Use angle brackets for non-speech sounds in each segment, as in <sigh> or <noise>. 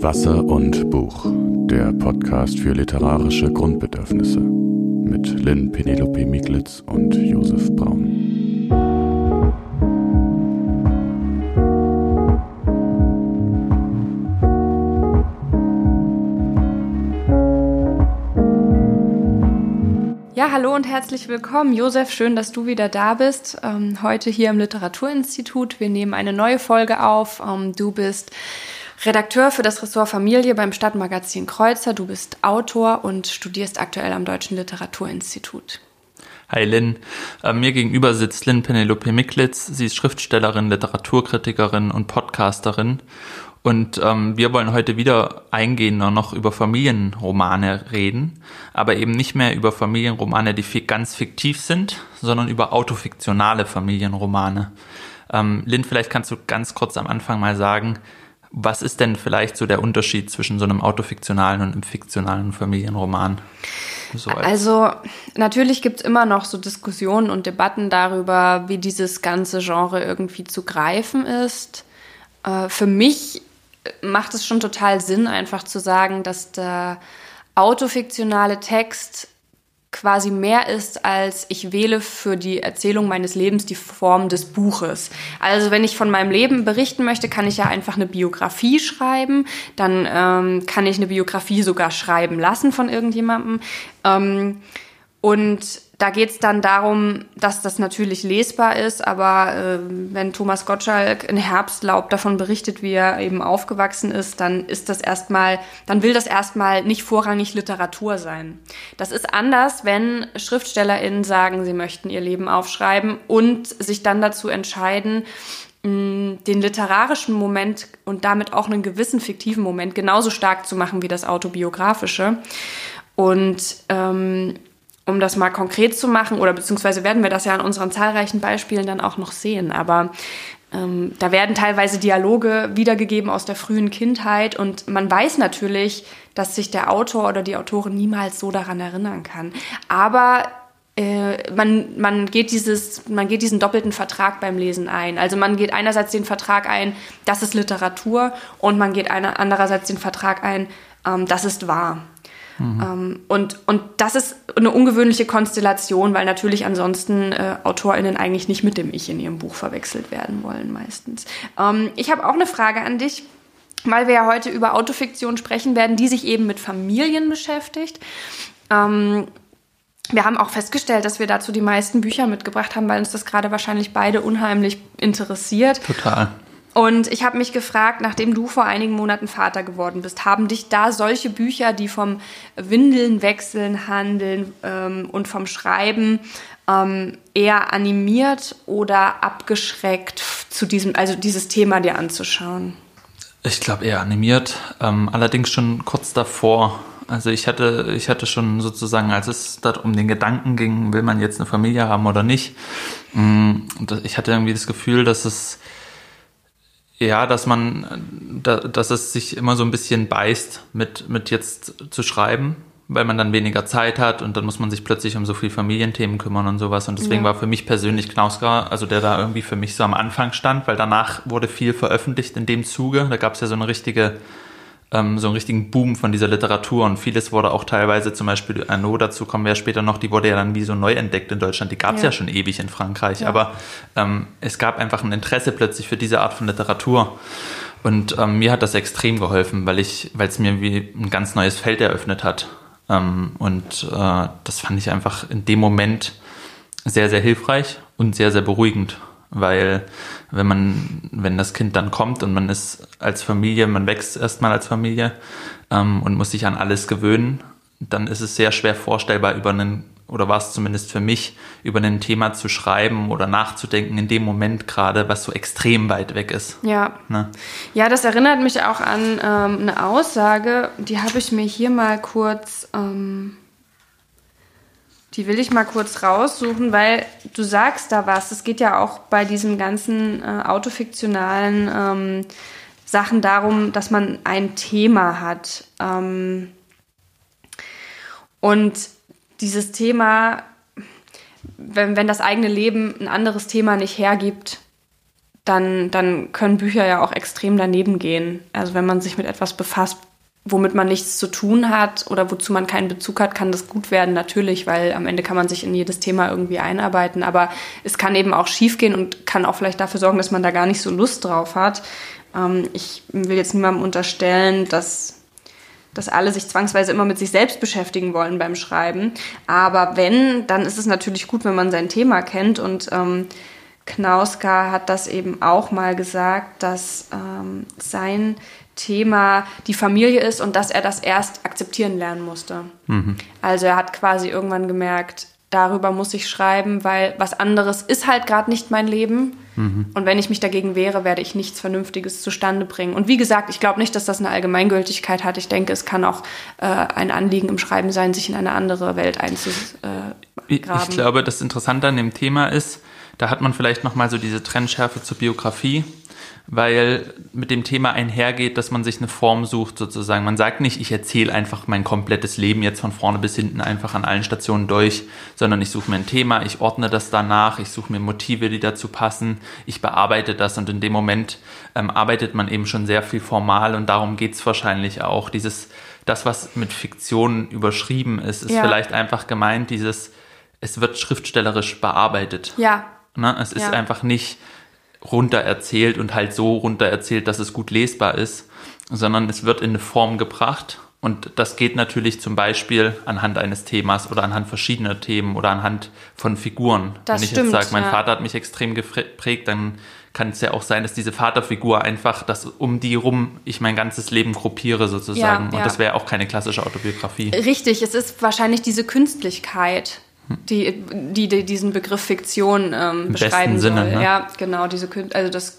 Wasser und Buch, der Podcast für literarische Grundbedürfnisse mit Lynn Penelope Miglitz und Josef Braun. Ja, hallo und herzlich willkommen. Josef, schön, dass du wieder da bist. Ähm, heute hier im Literaturinstitut. Wir nehmen eine neue Folge auf. Ähm, du bist Redakteur für das Ressort Familie beim Stadtmagazin Kreuzer. Du bist Autor und studierst aktuell am Deutschen Literaturinstitut. Hi Lynn, äh, mir gegenüber sitzt Lynn Penelope Miklitz. Sie ist Schriftstellerin, Literaturkritikerin und Podcasterin und ähm, wir wollen heute wieder eingehender noch über Familienromane reden, aber eben nicht mehr über Familienromane, die ganz fiktiv sind, sondern über autofiktionale Familienromane. Ähm, Lynn, vielleicht kannst du ganz kurz am Anfang mal sagen, was ist denn vielleicht so der Unterschied zwischen so einem autofiktionalen und einem fiktionalen Familienroman? So also natürlich gibt es immer noch so Diskussionen und Debatten darüber, wie dieses ganze Genre irgendwie zu greifen ist. Äh, für mich macht es schon total Sinn, einfach zu sagen, dass der autofiktionale Text quasi mehr ist, als ich wähle für die Erzählung meines Lebens die Form des Buches. Also wenn ich von meinem Leben berichten möchte, kann ich ja einfach eine Biografie schreiben, dann ähm, kann ich eine Biografie sogar schreiben lassen von irgendjemandem. Ähm, und da geht es dann darum, dass das natürlich lesbar ist, aber äh, wenn Thomas Gottschalk in Herbstlaub davon berichtet, wie er eben aufgewachsen ist, dann ist das erstmal, dann will das erstmal nicht vorrangig Literatur sein. Das ist anders, wenn SchriftstellerInnen sagen, sie möchten ihr Leben aufschreiben und sich dann dazu entscheiden, den literarischen Moment und damit auch einen gewissen fiktiven Moment genauso stark zu machen wie das autobiografische. Und ähm, um das mal konkret zu machen, oder beziehungsweise werden wir das ja an unseren zahlreichen Beispielen dann auch noch sehen. Aber ähm, da werden teilweise Dialoge wiedergegeben aus der frühen Kindheit und man weiß natürlich, dass sich der Autor oder die Autorin niemals so daran erinnern kann. Aber äh, man, man, geht dieses, man geht diesen doppelten Vertrag beim Lesen ein. Also man geht einerseits den Vertrag ein, das ist Literatur, und man geht einer, andererseits den Vertrag ein, ähm, das ist wahr. Mhm. Ähm, und, und das ist eine ungewöhnliche Konstellation, weil natürlich ansonsten äh, AutorInnen eigentlich nicht mit dem Ich in ihrem Buch verwechselt werden wollen, meistens. Ähm, ich habe auch eine Frage an dich weil wir ja heute über Autofiktion sprechen werden, die sich eben mit Familien beschäftigt. Ähm, wir haben auch festgestellt, dass wir dazu die meisten Bücher mitgebracht haben, weil uns das gerade wahrscheinlich beide unheimlich interessiert. Total. Und ich habe mich gefragt, nachdem du vor einigen Monaten Vater geworden bist, haben dich da solche Bücher, die vom Windeln wechseln handeln ähm, und vom Schreiben ähm, eher animiert oder abgeschreckt zu diesem, also dieses Thema dir anzuschauen? Ich glaube eher animiert, ähm, allerdings schon kurz davor. Also ich hatte, ich hatte schon sozusagen, als es dort um den Gedanken ging, will man jetzt eine Familie haben oder nicht, mm, ich hatte irgendwie das Gefühl, dass es ja, dass man, dass es sich immer so ein bisschen beißt, mit, mit jetzt zu schreiben, weil man dann weniger Zeit hat und dann muss man sich plötzlich um so viel Familienthemen kümmern und sowas. Und deswegen ja. war für mich persönlich Knausgar, also der da irgendwie für mich so am Anfang stand, weil danach wurde viel veröffentlicht in dem Zuge. Da gab es ja so eine richtige ähm, so einen richtigen Boom von dieser Literatur und vieles wurde auch teilweise, zum Beispiel Arnaud, dazu kommen wir ja später noch, die wurde ja dann wie so neu entdeckt in Deutschland. Die gab es ja. ja. schon ewig in Frankreich, ja. aber ähm, es gab einfach ein Interesse plötzlich für diese Art von Literatur. Und ähm, mir hat das extrem geholfen, weil ich, weil es mir wie ein ganz neues Feld eröffnet hat. Ähm, und äh, das fand ich einfach in dem Moment sehr, sehr hilfreich und sehr, sehr beruhigend weil wenn man, wenn das Kind dann kommt und man ist als Familie, man wächst erstmal als Familie ähm, und muss sich an alles gewöhnen, dann ist es sehr schwer vorstellbar, über einen, oder war es zumindest für mich, über ein Thema zu schreiben oder nachzudenken in dem Moment gerade, was so extrem weit weg ist. Ja. Ne? Ja, das erinnert mich auch an ähm, eine Aussage, die habe ich mir hier mal kurz. Ähm die will ich mal kurz raussuchen, weil du sagst da was. Es geht ja auch bei diesen ganzen äh, autofiktionalen ähm, Sachen darum, dass man ein Thema hat. Ähm, und dieses Thema, wenn, wenn das eigene Leben ein anderes Thema nicht hergibt, dann, dann können Bücher ja auch extrem daneben gehen. Also wenn man sich mit etwas befasst, womit man nichts zu tun hat oder wozu man keinen Bezug hat, kann das gut werden, natürlich, weil am Ende kann man sich in jedes Thema irgendwie einarbeiten. Aber es kann eben auch schiefgehen und kann auch vielleicht dafür sorgen, dass man da gar nicht so Lust drauf hat. Ähm, ich will jetzt niemandem unterstellen, dass dass alle sich zwangsweise immer mit sich selbst beschäftigen wollen beim Schreiben. Aber wenn, dann ist es natürlich gut, wenn man sein Thema kennt. Und ähm, Knauska hat das eben auch mal gesagt, dass ähm, sein Thema die Familie ist und dass er das erst akzeptieren lernen musste. Mhm. Also er hat quasi irgendwann gemerkt, darüber muss ich schreiben, weil was anderes ist halt gerade nicht mein Leben. Mhm. Und wenn ich mich dagegen wehre, werde ich nichts Vernünftiges zustande bringen. Und wie gesagt, ich glaube nicht, dass das eine Allgemeingültigkeit hat. Ich denke, es kann auch äh, ein Anliegen im Schreiben sein, sich in eine andere Welt einzugraben. Ich, ich glaube, das Interessante an dem Thema ist, da hat man vielleicht noch mal so diese Trennschärfe zur Biografie weil mit dem Thema einhergeht, dass man sich eine Form sucht sozusagen. Man sagt nicht, ich erzähle einfach mein komplettes Leben jetzt von vorne bis hinten einfach an allen Stationen durch, sondern ich suche mir ein Thema, ich ordne das danach, ich suche mir Motive, die dazu passen, ich bearbeite das und in dem Moment ähm, arbeitet man eben schon sehr viel formal und darum geht's wahrscheinlich auch. Dieses, das, was mit Fiktion überschrieben ist, ist ja. vielleicht einfach gemeint, dieses, es wird schriftstellerisch bearbeitet. Ja. Ne? Es ist ja. einfach nicht runter erzählt und halt so runter erzählt, dass es gut lesbar ist, sondern es wird in eine Form gebracht. Und das geht natürlich zum Beispiel anhand eines Themas oder anhand verschiedener Themen oder anhand von Figuren. Das Wenn ich stimmt, jetzt sage, mein ja. Vater hat mich extrem geprägt, dann kann es ja auch sein, dass diese Vaterfigur einfach, dass um die rum ich mein ganzes Leben gruppiere sozusagen. Ja, und ja. das wäre auch keine klassische Autobiografie. Richtig, es ist wahrscheinlich diese Künstlichkeit, die, die, die diesen Begriff Fiktion ähm, beschreiben soll. Sinne, ne? Ja, genau, diese also das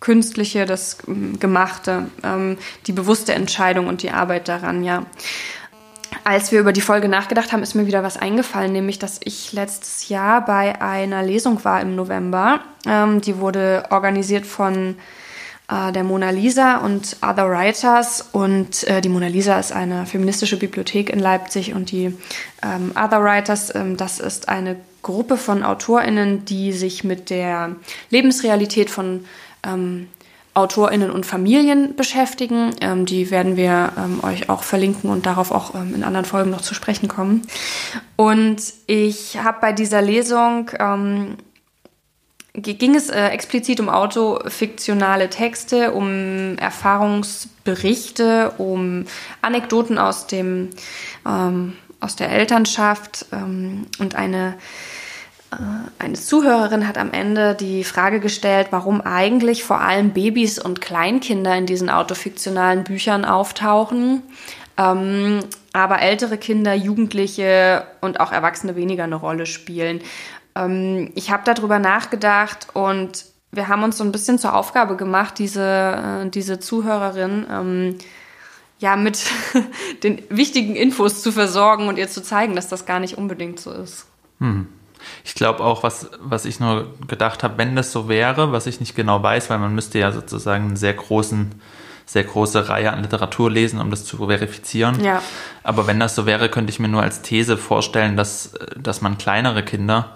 Künstliche, das ähm, Gemachte, ähm, die bewusste Entscheidung und die Arbeit daran, ja. Als wir über die Folge nachgedacht haben, ist mir wieder was eingefallen, nämlich, dass ich letztes Jahr bei einer Lesung war im November. Ähm, die wurde organisiert von äh, der Mona Lisa und Other Writers. Und äh, die Mona Lisa ist eine feministische Bibliothek in Leipzig und die ähm, Other Writers, ähm, das ist eine Gruppe von AutorInnen, die sich mit der Lebensrealität von ähm, AutorInnen und Familien beschäftigen. Ähm, die werden wir ähm, euch auch verlinken und darauf auch ähm, in anderen Folgen noch zu sprechen kommen. Und ich habe bei dieser Lesung ähm, ging es äh, explizit um autofiktionale Texte, um Erfahrungsberichte, um Anekdoten aus dem ähm, aus der Elternschaft ähm, und eine äh, eine Zuhörerin hat am Ende die Frage gestellt, warum eigentlich vor allem Babys und Kleinkinder in diesen autofiktionalen Büchern auftauchen, ähm, aber ältere Kinder, Jugendliche und auch Erwachsene weniger eine Rolle spielen. Ähm, ich habe darüber nachgedacht und wir haben uns so ein bisschen zur Aufgabe gemacht, diese, äh, diese Zuhörerin ähm, ja mit <laughs> den wichtigen Infos zu versorgen und ihr zu zeigen, dass das gar nicht unbedingt so ist. Hm. Ich glaube auch, was, was ich nur gedacht habe, wenn das so wäre, was ich nicht genau weiß, weil man müsste ja sozusagen einen sehr großen, sehr große Reihe an Literatur lesen, um das zu verifizieren. Ja. Aber wenn das so wäre, könnte ich mir nur als These vorstellen, dass, dass man kleinere Kinder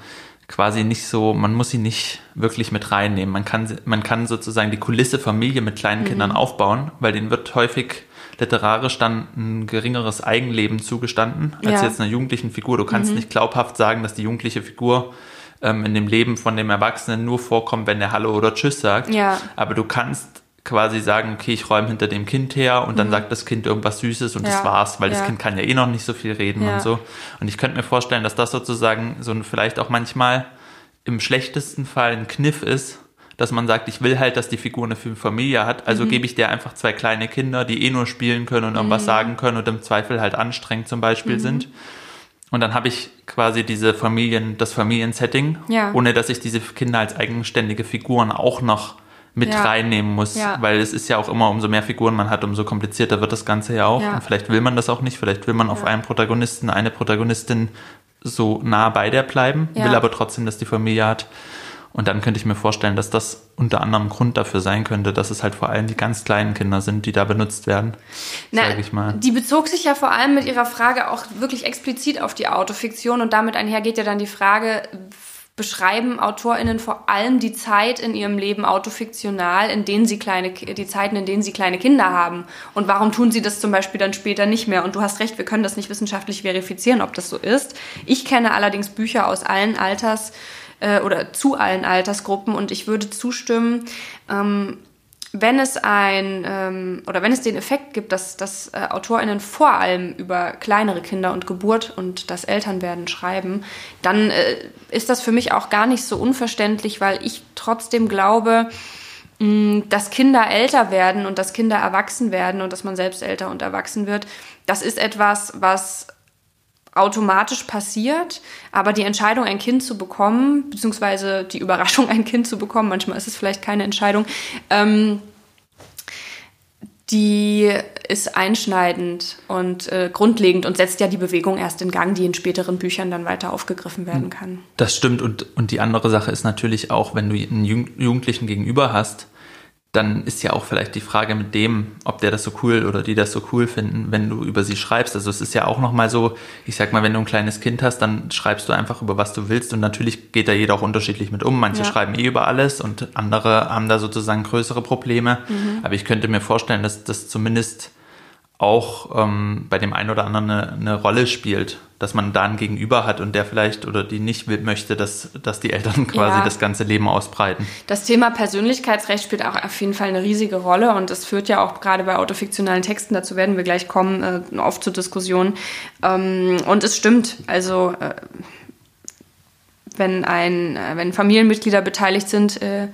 quasi nicht so, man muss sie nicht wirklich mit reinnehmen. Man kann, man kann sozusagen die Kulisse Familie mit kleinen Mhm. Kindern aufbauen, weil denen wird häufig literarisch dann ein geringeres Eigenleben zugestanden als Ja. Mhm. jetzt einer jugendlichen Figur. Du kannst nicht glaubhaft sagen, dass die jugendliche Figur ähm, in dem Leben von dem Erwachsenen nur vorkommt, wenn der Hallo oder Tschüss sagt. Ja. Aber du kannst quasi sagen, okay, ich räume hinter dem Kind her und dann sagt das Kind irgendwas Süßes und Mhm. Ja. das war's, weil Ja. das Kind kann ja eh noch nicht so viel reden Ja. und so. Und ich könnte mir vorstellen, dass das sozusagen so ein, vielleicht auch manchmal im schlechtesten Fall ein Kniff ist, dass man sagt, ich will halt, dass die Figur eine Familie hat, also Mhm. gebe ich der einfach zwei kleine Kinder, die eh nur spielen können und irgendwas sagen können und im Zweifel halt anstrengend zum Beispiel Mhm. sind. Und dann habe ich quasi diese Familien, das Familiensetting, ohne dass ich diese Kinder als eigenständige Figuren auch noch mit Ja. reinnehmen muss, Ja. weil es ist ja auch immer, umso mehr Figuren man hat, umso komplizierter wird das Ganze ja auch. Ja. Und vielleicht will man das auch nicht, vielleicht will man auf einen Protagonisten, eine Protagonistin so nah bei der bleiben, will aber trotzdem, dass die Familie hat. Und dann könnte ich mir vorstellen, dass das unter anderem Grund dafür sein könnte, dass es halt vor allem die ganz kleinen Kinder sind, die da benutzt werden, sage ich mal. Die bezog sich ja vor allem mit ihrer Frage auch wirklich explizit auf die Autofiktion und damit einher geht ja dann die Frage, beschreiben AutorInnen vor allem die Zeit in ihrem Leben autofiktional, in denen sie kleine, die Zeiten, in denen sie kleine Kinder haben. Und warum tun sie das zum Beispiel dann später nicht mehr? Und du hast recht, wir können das nicht wissenschaftlich verifizieren, ob das so ist. Ich kenne allerdings Bücher aus allen Alters, äh, oder zu allen Altersgruppen und ich würde zustimmen, ähm, wenn es ein ähm, oder wenn es den Effekt gibt, dass, dass äh, AutorInnen vor allem über kleinere Kinder und Geburt und das Elternwerden schreiben, dann äh, ist das für mich auch gar nicht so unverständlich, weil ich trotzdem glaube, mh, dass Kinder älter werden und dass Kinder erwachsen werden und dass man selbst älter und erwachsen wird, das ist etwas, was automatisch passiert, aber die Entscheidung, ein Kind zu bekommen, beziehungsweise die Überraschung, <laughs> ein Kind zu bekommen, manchmal ist es vielleicht keine Entscheidung, ähm, die ist einschneidend und äh, grundlegend und setzt ja die Bewegung erst in Gang, die in späteren Büchern dann weiter aufgegriffen werden hm. kann. Das stimmt und, und die andere Sache ist natürlich auch, wenn du einen Jugendlichen gegenüber hast, dann ist ja auch vielleicht die Frage mit dem, ob der das so cool oder die das so cool finden, wenn du über sie schreibst. Also es ist ja auch nochmal so, ich sag mal, wenn du ein kleines Kind hast, dann schreibst du einfach über was du willst und natürlich geht da jeder auch unterschiedlich mit um. Manche ja. schreiben eh über alles und andere haben da sozusagen größere Probleme. Mhm. Aber ich könnte mir vorstellen, dass das zumindest auch ähm, bei dem einen oder anderen eine, eine, Rolle spielt, dass man da einen Gegenüber hat und der vielleicht oder die nicht will, möchte, dass, dass die Eltern <laughs> quasi ja. das ganze Leben ausbreiten. Das Thema Persönlichkeitsrecht spielt auch auf jeden Fall eine riesige Rolle und es führt ja auch gerade bei autofiktionalen Texten, dazu werden wir gleich kommen, äh, oft zur Diskussion. Ähm, und es stimmt, also äh, wenn, ein, äh, wenn Familienmitglieder beteiligt sind, äh,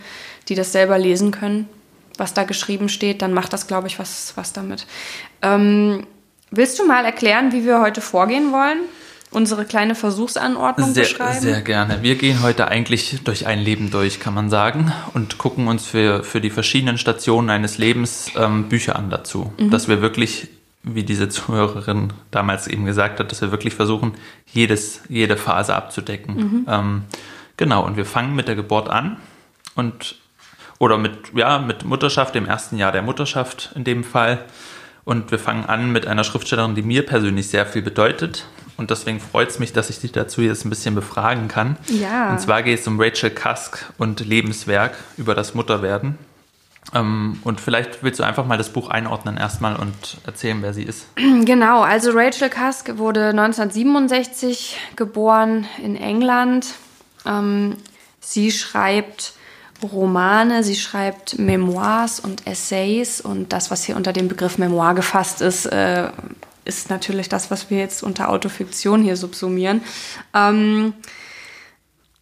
die das selber lesen können, was da geschrieben steht, dann macht das, glaube ich, was, was damit. Ähm, willst du mal erklären, wie wir heute vorgehen wollen? Unsere kleine Versuchsanordnung sehr, beschreiben? Sehr gerne. Wir gehen heute eigentlich durch ein Leben durch, kann man sagen, und gucken uns für, für die verschiedenen Stationen eines Lebens ähm, Bücher an dazu. Mhm. Dass wir wirklich, wie diese Zuhörerin damals eben gesagt hat, dass wir wirklich versuchen, jedes, jede Phase abzudecken. Mhm. Ähm, genau, und wir fangen mit der Geburt an und oder mit, ja, mit Mutterschaft, dem ersten Jahr der Mutterschaft in dem Fall. Und wir fangen an mit einer Schriftstellerin, die mir persönlich sehr viel bedeutet. Und deswegen freut es mich, dass ich dich dazu jetzt ein bisschen befragen kann. Ja. Und zwar geht es um Rachel Cusk und Lebenswerk über das Mutterwerden. Ähm, und vielleicht willst du einfach mal das Buch einordnen erstmal und erzählen, wer sie ist. <clears throat> Genau, also Rachel Cusk wurde 1967 geboren in England. Ähm, sie schreibt Romane, sie schreibt Memoirs und Essays und das, was hier unter dem Begriff Memoir gefasst ist, äh, ist natürlich das, was wir jetzt unter Autofiktion hier subsumieren. Ähm,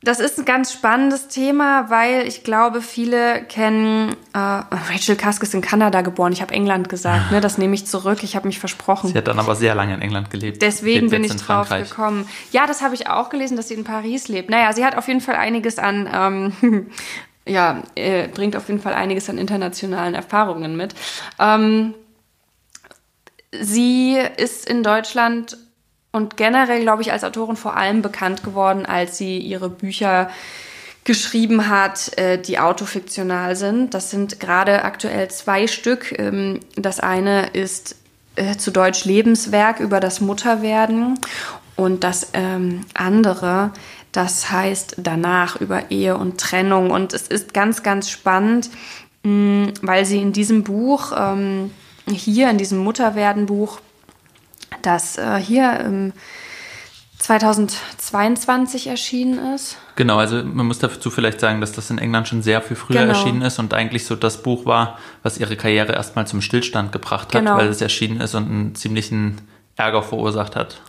das ist ein ganz spannendes Thema, weil ich glaube, viele kennen äh, Rachel Cusk ist in Kanada geboren. Ich habe England gesagt, ne? Das nehme ich zurück. Ich habe mich versprochen. Sie hat dann aber sehr lange in England gelebt. Deswegen bin ich drauf Frankreich. gekommen. Ja, das habe ich auch gelesen, dass sie in Paris lebt. Naja, sie hat auf jeden Fall einiges an ähm, <laughs> ja, äh, bringt auf jeden Fall einiges an internationalen Erfahrungen mit. Ähm, sie ist in Deutschland und generell, glaube ich, als Autorin vor allem bekannt geworden, als sie ihre Bücher geschrieben hat, äh, die autofiktional sind. Das sind gerade aktuell zwei Stück. Ähm, das eine ist äh, zu Deutsch Lebenswerk über das Mutterwerden und das ähm, andere das heißt danach über Ehe und Trennung. Und es ist ganz, ganz spannend, mm, weil sie in diesem Buch, ähm, hier in diesem Mutterwerden-Buch, das äh, hier 2022 erschienen ist. Genau, also man muss dazu vielleicht sagen, dass das in England schon sehr viel früher genau. erschienen ist und eigentlich so das Buch war, was ihre Karriere erstmal zum Stillstand gebracht hat, genau. weil es erschienen ist und einen ziemlichen Ärger verursacht hat.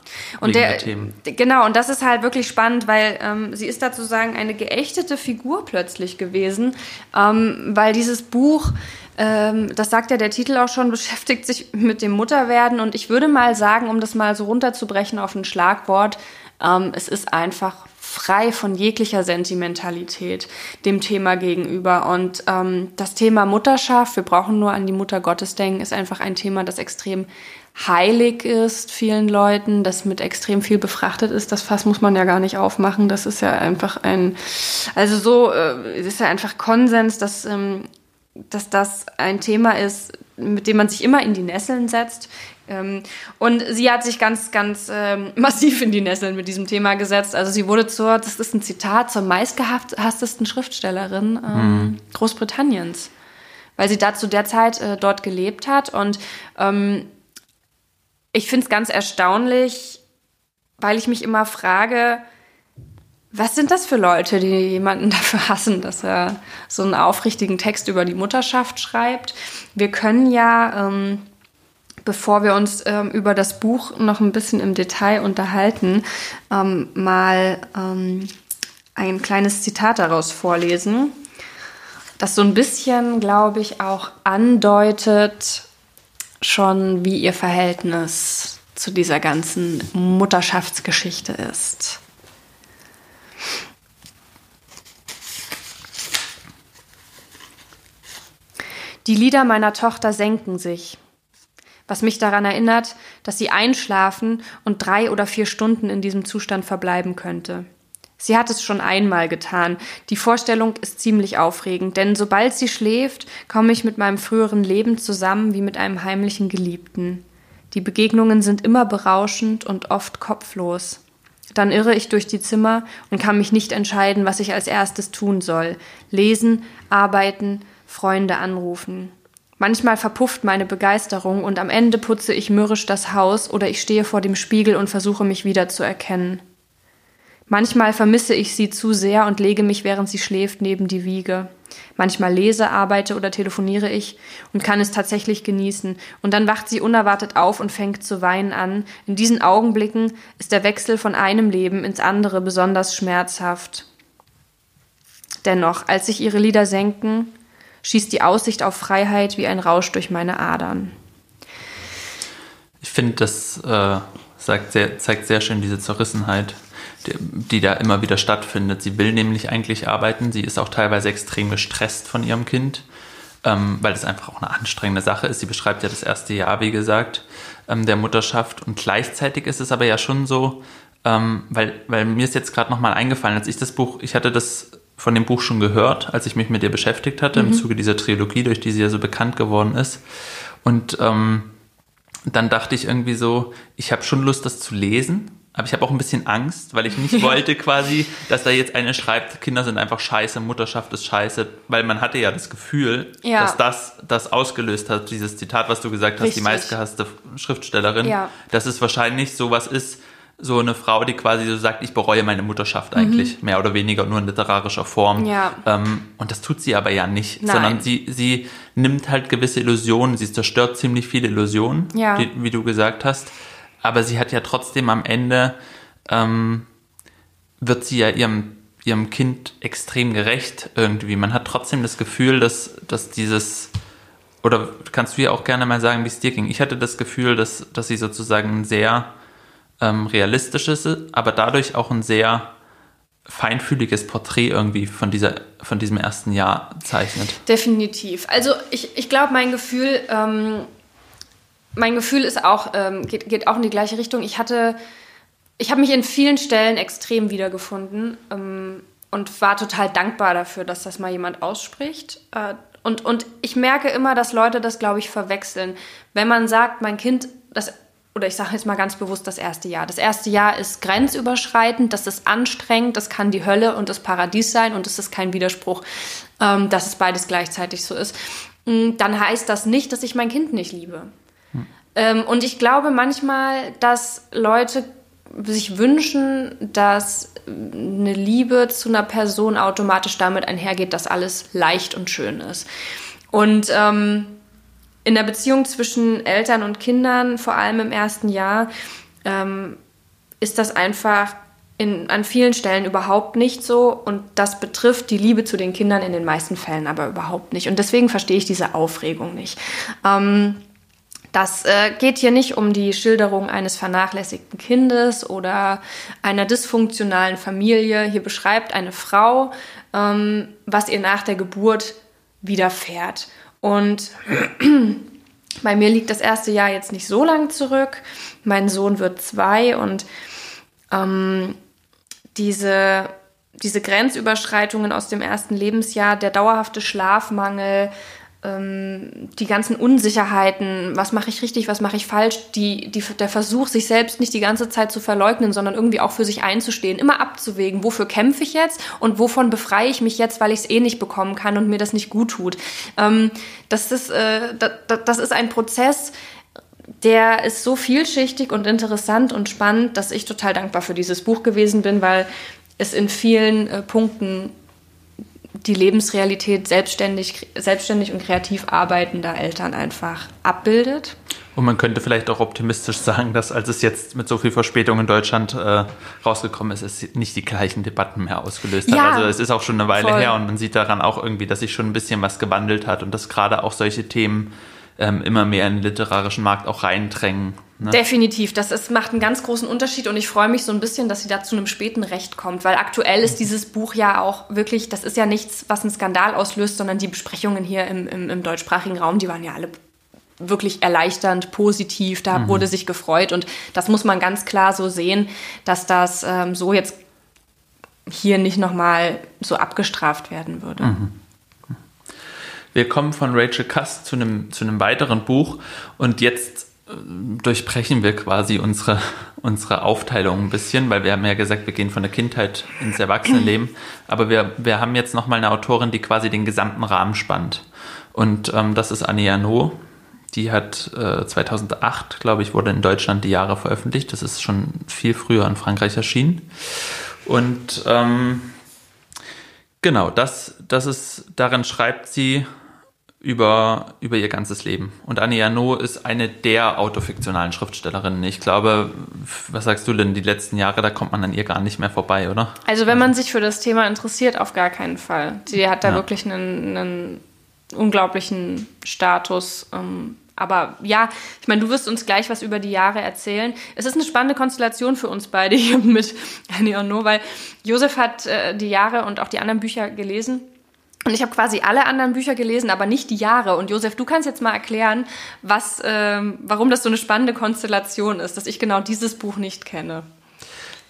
Und der, genau, und das ist halt wirklich spannend, weil ähm, sie ist da sozusagen eine geächtete Figur plötzlich gewesen, ähm, weil dieses Buch, ähm, das sagt ja der Titel auch schon, <laughs> beschäftigt sich mit dem Mutterwerden. Und ich würde mal sagen, um das mal so runterzubrechen auf ein Schlagwort, ähm, es ist einfach frei von jeglicher Sentimentalität dem Thema gegenüber. Und ähm, das Thema Mutterschaft, wir brauchen nur an die Mutter Gottes denken, ist einfach ein Thema, das extrem heilig ist vielen Leuten, das mit extrem viel befrachtet ist. Das Fass muss man ja gar nicht aufmachen. Das ist ja einfach ein, also so, äh, ist ja einfach Konsens, dass, ähm, dass das ein Thema ist, mit dem man sich immer in die Nesseln setzt. Ähm, und sie hat sich ganz, ganz ähm, <laughs> massiv in die Nesseln mit diesem Thema gesetzt. Also sie wurde zur, das ist ein Zitat, zur meistgehasstesten Schriftstellerin mhm. Großbritanniens, weil sie da zu der Zeit äh, dort gelebt hat. Und ähm, ich finde es ganz erstaunlich, weil ich mich immer frage, was sind das für Leute, die jemanden <laughs> dafür hassen, dass er so einen aufrichtigen Text über die Mutterschaft schreibt? Wir können ja, ähm, bevor wir uns ähm, über das Buch noch ein bisschen im Detail unterhalten, ähm, mal ähm, ein kleines Zitat daraus vorlesen, das so ein bisschen, glaube ich, auch andeutet schon, wie ihr Verhältnis zu dieser ganzen Mutterschaftsgeschichte ist. Die Lieder meiner Tochter senken sich, was mich daran erinnert, dass sie einschlafen und drei oder vier Stunden in diesem Zustand verbleiben könnte. Sie hat es schon einmal getan. Die Vorstellung ist ziemlich aufregend, denn sobald sie schläft, komme ich mit meinem früheren Leben zusammen wie mit einem heimlichen Geliebten. Die Begegnungen sind immer berauschend und oft kopflos. Dann irre ich durch die Zimmer und kann mich nicht entscheiden, was ich als erstes tun soll. Lesen, arbeiten, Freunde anrufen. Manchmal verpufft meine Begeisterung und am Ende putze ich mürrisch das Haus oder ich stehe vor dem Spiegel und versuche mich wieder zu erkennen. Manchmal vermisse ich sie zu sehr und lege mich, während sie schläft, neben die Wiege. Manchmal lese, arbeite oder telefoniere ich und kann es tatsächlich genießen. Und dann wacht sie unerwartet auf und fängt zu weinen an. In diesen Augenblicken ist der Wechsel von einem Leben ins andere besonders schmerzhaft. Dennoch, als sich ihre Lieder senken, schießt die Aussicht auf Freiheit wie ein Rausch durch meine Adern. Ich finde, das äh, sehr, zeigt sehr schön diese Zerrissenheit, die, da immer wieder stattfindet. Sie will nämlich eigentlich arbeiten. Sie ist auch teilweise extrem gestresst von ihrem Kind, ähm, weil es einfach auch eine anstrengende Sache ist. Sie beschreibt ja das erste Jahr, wie gesagt, ähm, der Mutterschaft. Und gleichzeitig ist es aber ja schon so, ähm, weil, weil mir ist jetzt gerade nochmal eingefallen, als ich das Buch, ich hatte das von dem Buch schon gehört, als ich mich mit ihr beschäftigt hatte, mhm. im Zuge dieser Trilogie, durch die sie ja so bekannt geworden ist. Und ähm, dann dachte ich irgendwie so, ich habe schon Lust, das zu lesen, aber ich habe auch ein bisschen Angst, weil ich nicht <laughs> wollte quasi, dass da jetzt eine schreibt, Kinder sind einfach scheiße, Mutterschaft ist scheiße, weil man hatte ja das Gefühl, ja. dass das das ausgelöst hat, dieses Zitat, was du gesagt hast, Richtig. die meistgehasste Schriftstellerin, ja. dass es wahrscheinlich sowas ist, so eine Frau, die quasi so sagt, ich bereue meine Mutterschaft eigentlich, mhm. mehr oder weniger nur in literarischer Form. Ja. Ähm, und das tut sie aber ja nicht, Nein. sondern sie, sie nimmt halt gewisse Illusionen, sie zerstört ziemlich viele Illusionen, ja. die, wie du gesagt hast. Aber sie hat ja trotzdem am Ende, ähm, wird sie ja ihrem, ihrem Kind extrem gerecht irgendwie. Man hat trotzdem das Gefühl, dass, dass dieses, oder kannst du ja auch gerne mal sagen, wie es dir ging. Ich hatte das Gefühl, dass, dass sie sozusagen sehr ähm, realistisches, aber dadurch auch ein sehr feinfühliges Porträt irgendwie von, dieser, von diesem ersten Jahr zeichnet. Definitiv. Also ich, ich glaube, mein Gefühl, ähm, mein Gefühl ist auch, ähm, geht, geht auch in die gleiche Richtung. Ich hatte, ich habe mich in vielen Stellen extrem wiedergefunden ähm, und war total dankbar dafür, dass das mal jemand ausspricht. Äh, und, und ich merke immer, dass Leute das, glaube ich, verwechseln. Wenn man sagt, mein Kind, das oder ich sage jetzt mal ganz bewusst das erste Jahr. Das erste Jahr ist grenzüberschreitend, das ist anstrengend, das kann die Hölle und das Paradies sein und es ist kein Widerspruch, ähm, dass es beides gleichzeitig so ist. Mm, dann heißt das nicht, dass ich mein Kind nicht liebe. Hm. Ähm, und ich glaube manchmal, dass Leute sich wünschen, dass eine Liebe zu einer Person automatisch damit einhergeht, dass alles leicht und schön ist. Und ähm, in der Beziehung zwischen Eltern und Kindern, vor allem im ersten Jahr, ähm, ist das einfach in, an vielen Stellen überhaupt nicht so und das betrifft die Liebe zu den Kindern in den meisten Fällen aber überhaupt nicht. Und deswegen verstehe ich diese Aufregung nicht. Ähm, das äh, geht hier nicht um die Schilderung eines vernachlässigten Kindes oder einer dysfunktionalen Familie. Hier beschreibt eine Frau, ähm, was ihr nach der Geburt widerfährt. Und <clears throat> bei mir liegt das erste Jahr jetzt nicht so lang zurück. Mein Sohn wird zwei und ähm, diese, diese Grenzüberschreitungen aus dem ersten Lebensjahr, der dauerhafte Schlafmangel, die ganzen Unsicherheiten, was mache ich richtig, was mache ich falsch, die, die, der Versuch, sich selbst nicht die ganze Zeit zu verleugnen, sondern irgendwie auch für sich einzustehen, immer abzuwägen, wofür kämpfe ich jetzt und wovon befreie ich mich jetzt, weil ich es eh nicht bekommen kann und mir das nicht gut tut. Ähm, das, ist, äh, das, das ist ein Prozess, der ist so vielschichtig und interessant und spannend, dass ich total dankbar für dieses Buch gewesen bin, weil es in vielen äh, Punkten die Lebensrealität selbstständig, selbstständig und kreativ arbeitender Eltern einfach abbildet. Und man könnte vielleicht auch optimistisch sagen, dass als es jetzt mit so viel Verspätung in Deutschland äh, rausgekommen ist, es nicht die gleichen Debatten mehr ausgelöst hat. Ja, also es ist auch schon eine Weile voll. her und man sieht daran auch irgendwie, dass sich schon ein bisschen was gewandelt hat und dass gerade auch solche Themen ähm, immer mehr in den literarischen Markt auch reindrängen. Ne? Definitiv, das ist, macht einen ganz großen Unterschied und ich freue mich so ein bisschen, dass sie da zu einem späten Recht kommt, weil aktuell ist dieses Buch ja auch wirklich, das ist ja nichts, was einen Skandal auslöst, sondern die Besprechungen hier im, im, im deutschsprachigen Raum, die waren ja alle wirklich erleichternd, positiv, da mhm. wurde sich gefreut und das muss man ganz klar so sehen, dass das ähm, so jetzt hier nicht nochmal so abgestraft werden würde. Mhm. Wir kommen von Rachel Cuss zu einem, zu einem weiteren Buch und jetzt durchbrechen wir quasi unsere, <laughs> unsere Aufteilung ein bisschen, weil wir haben ja gesagt, wir gehen von der Kindheit ins Erwachsenenleben. <clears throat> Aber wir, wir haben jetzt nochmal eine Autorin, die quasi den gesamten Rahmen spannt. Und ähm, das ist Annie Arnaud. Die hat äh, 2008, glaube ich, wurde in Deutschland die Jahre veröffentlicht. Das ist schon viel früher in Frankreich erschienen. Und ähm, genau, das, das ist, darin schreibt sie über, über ihr ganzes Leben. Und Annie Arnaud ist eine der autofiktionalen Schriftstellerinnen. Ich glaube, was sagst du denn, die letzten Jahre, da kommt man an ihr gar nicht mehr vorbei, oder? Also wenn man sich für das Thema interessiert, auf gar keinen Fall. Sie hat da ja. wirklich einen, einen, unglaublichen Status. Ähm, aber ja, ich meine, du wirst uns gleich was über die Jahre erzählen. Es ist eine spannende Konstellation für uns beide hier <laughs> mit Annie Arnaud, weil Josef hat äh, die Jahre und auch die anderen Bücher gelesen und ich habe quasi alle anderen Bücher gelesen, aber nicht die Jahre. Und Josef, du kannst jetzt mal erklären, was, ähm, warum das so eine spannende Konstellation ist, dass ich genau dieses Buch nicht kenne.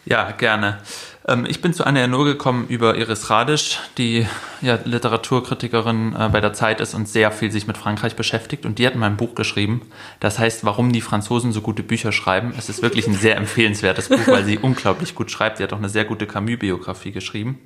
Ja, gerne. Ähm, ich bin zu Anne Ernaux gekommen über Iris Radisch, die ja Literaturkritikerin äh, bei der Zeit ist und sehr viel sich mit Frankreich beschäftigt. Und die hat mein Buch geschrieben. Das heißt, warum die Franzosen so gute Bücher schreiben. Es ist wirklich ein sehr empfehlenswertes Buch, weil sie <laughs> unglaublich gut schreibt. Sie hat auch eine sehr gute Camus-Biografie geschrieben.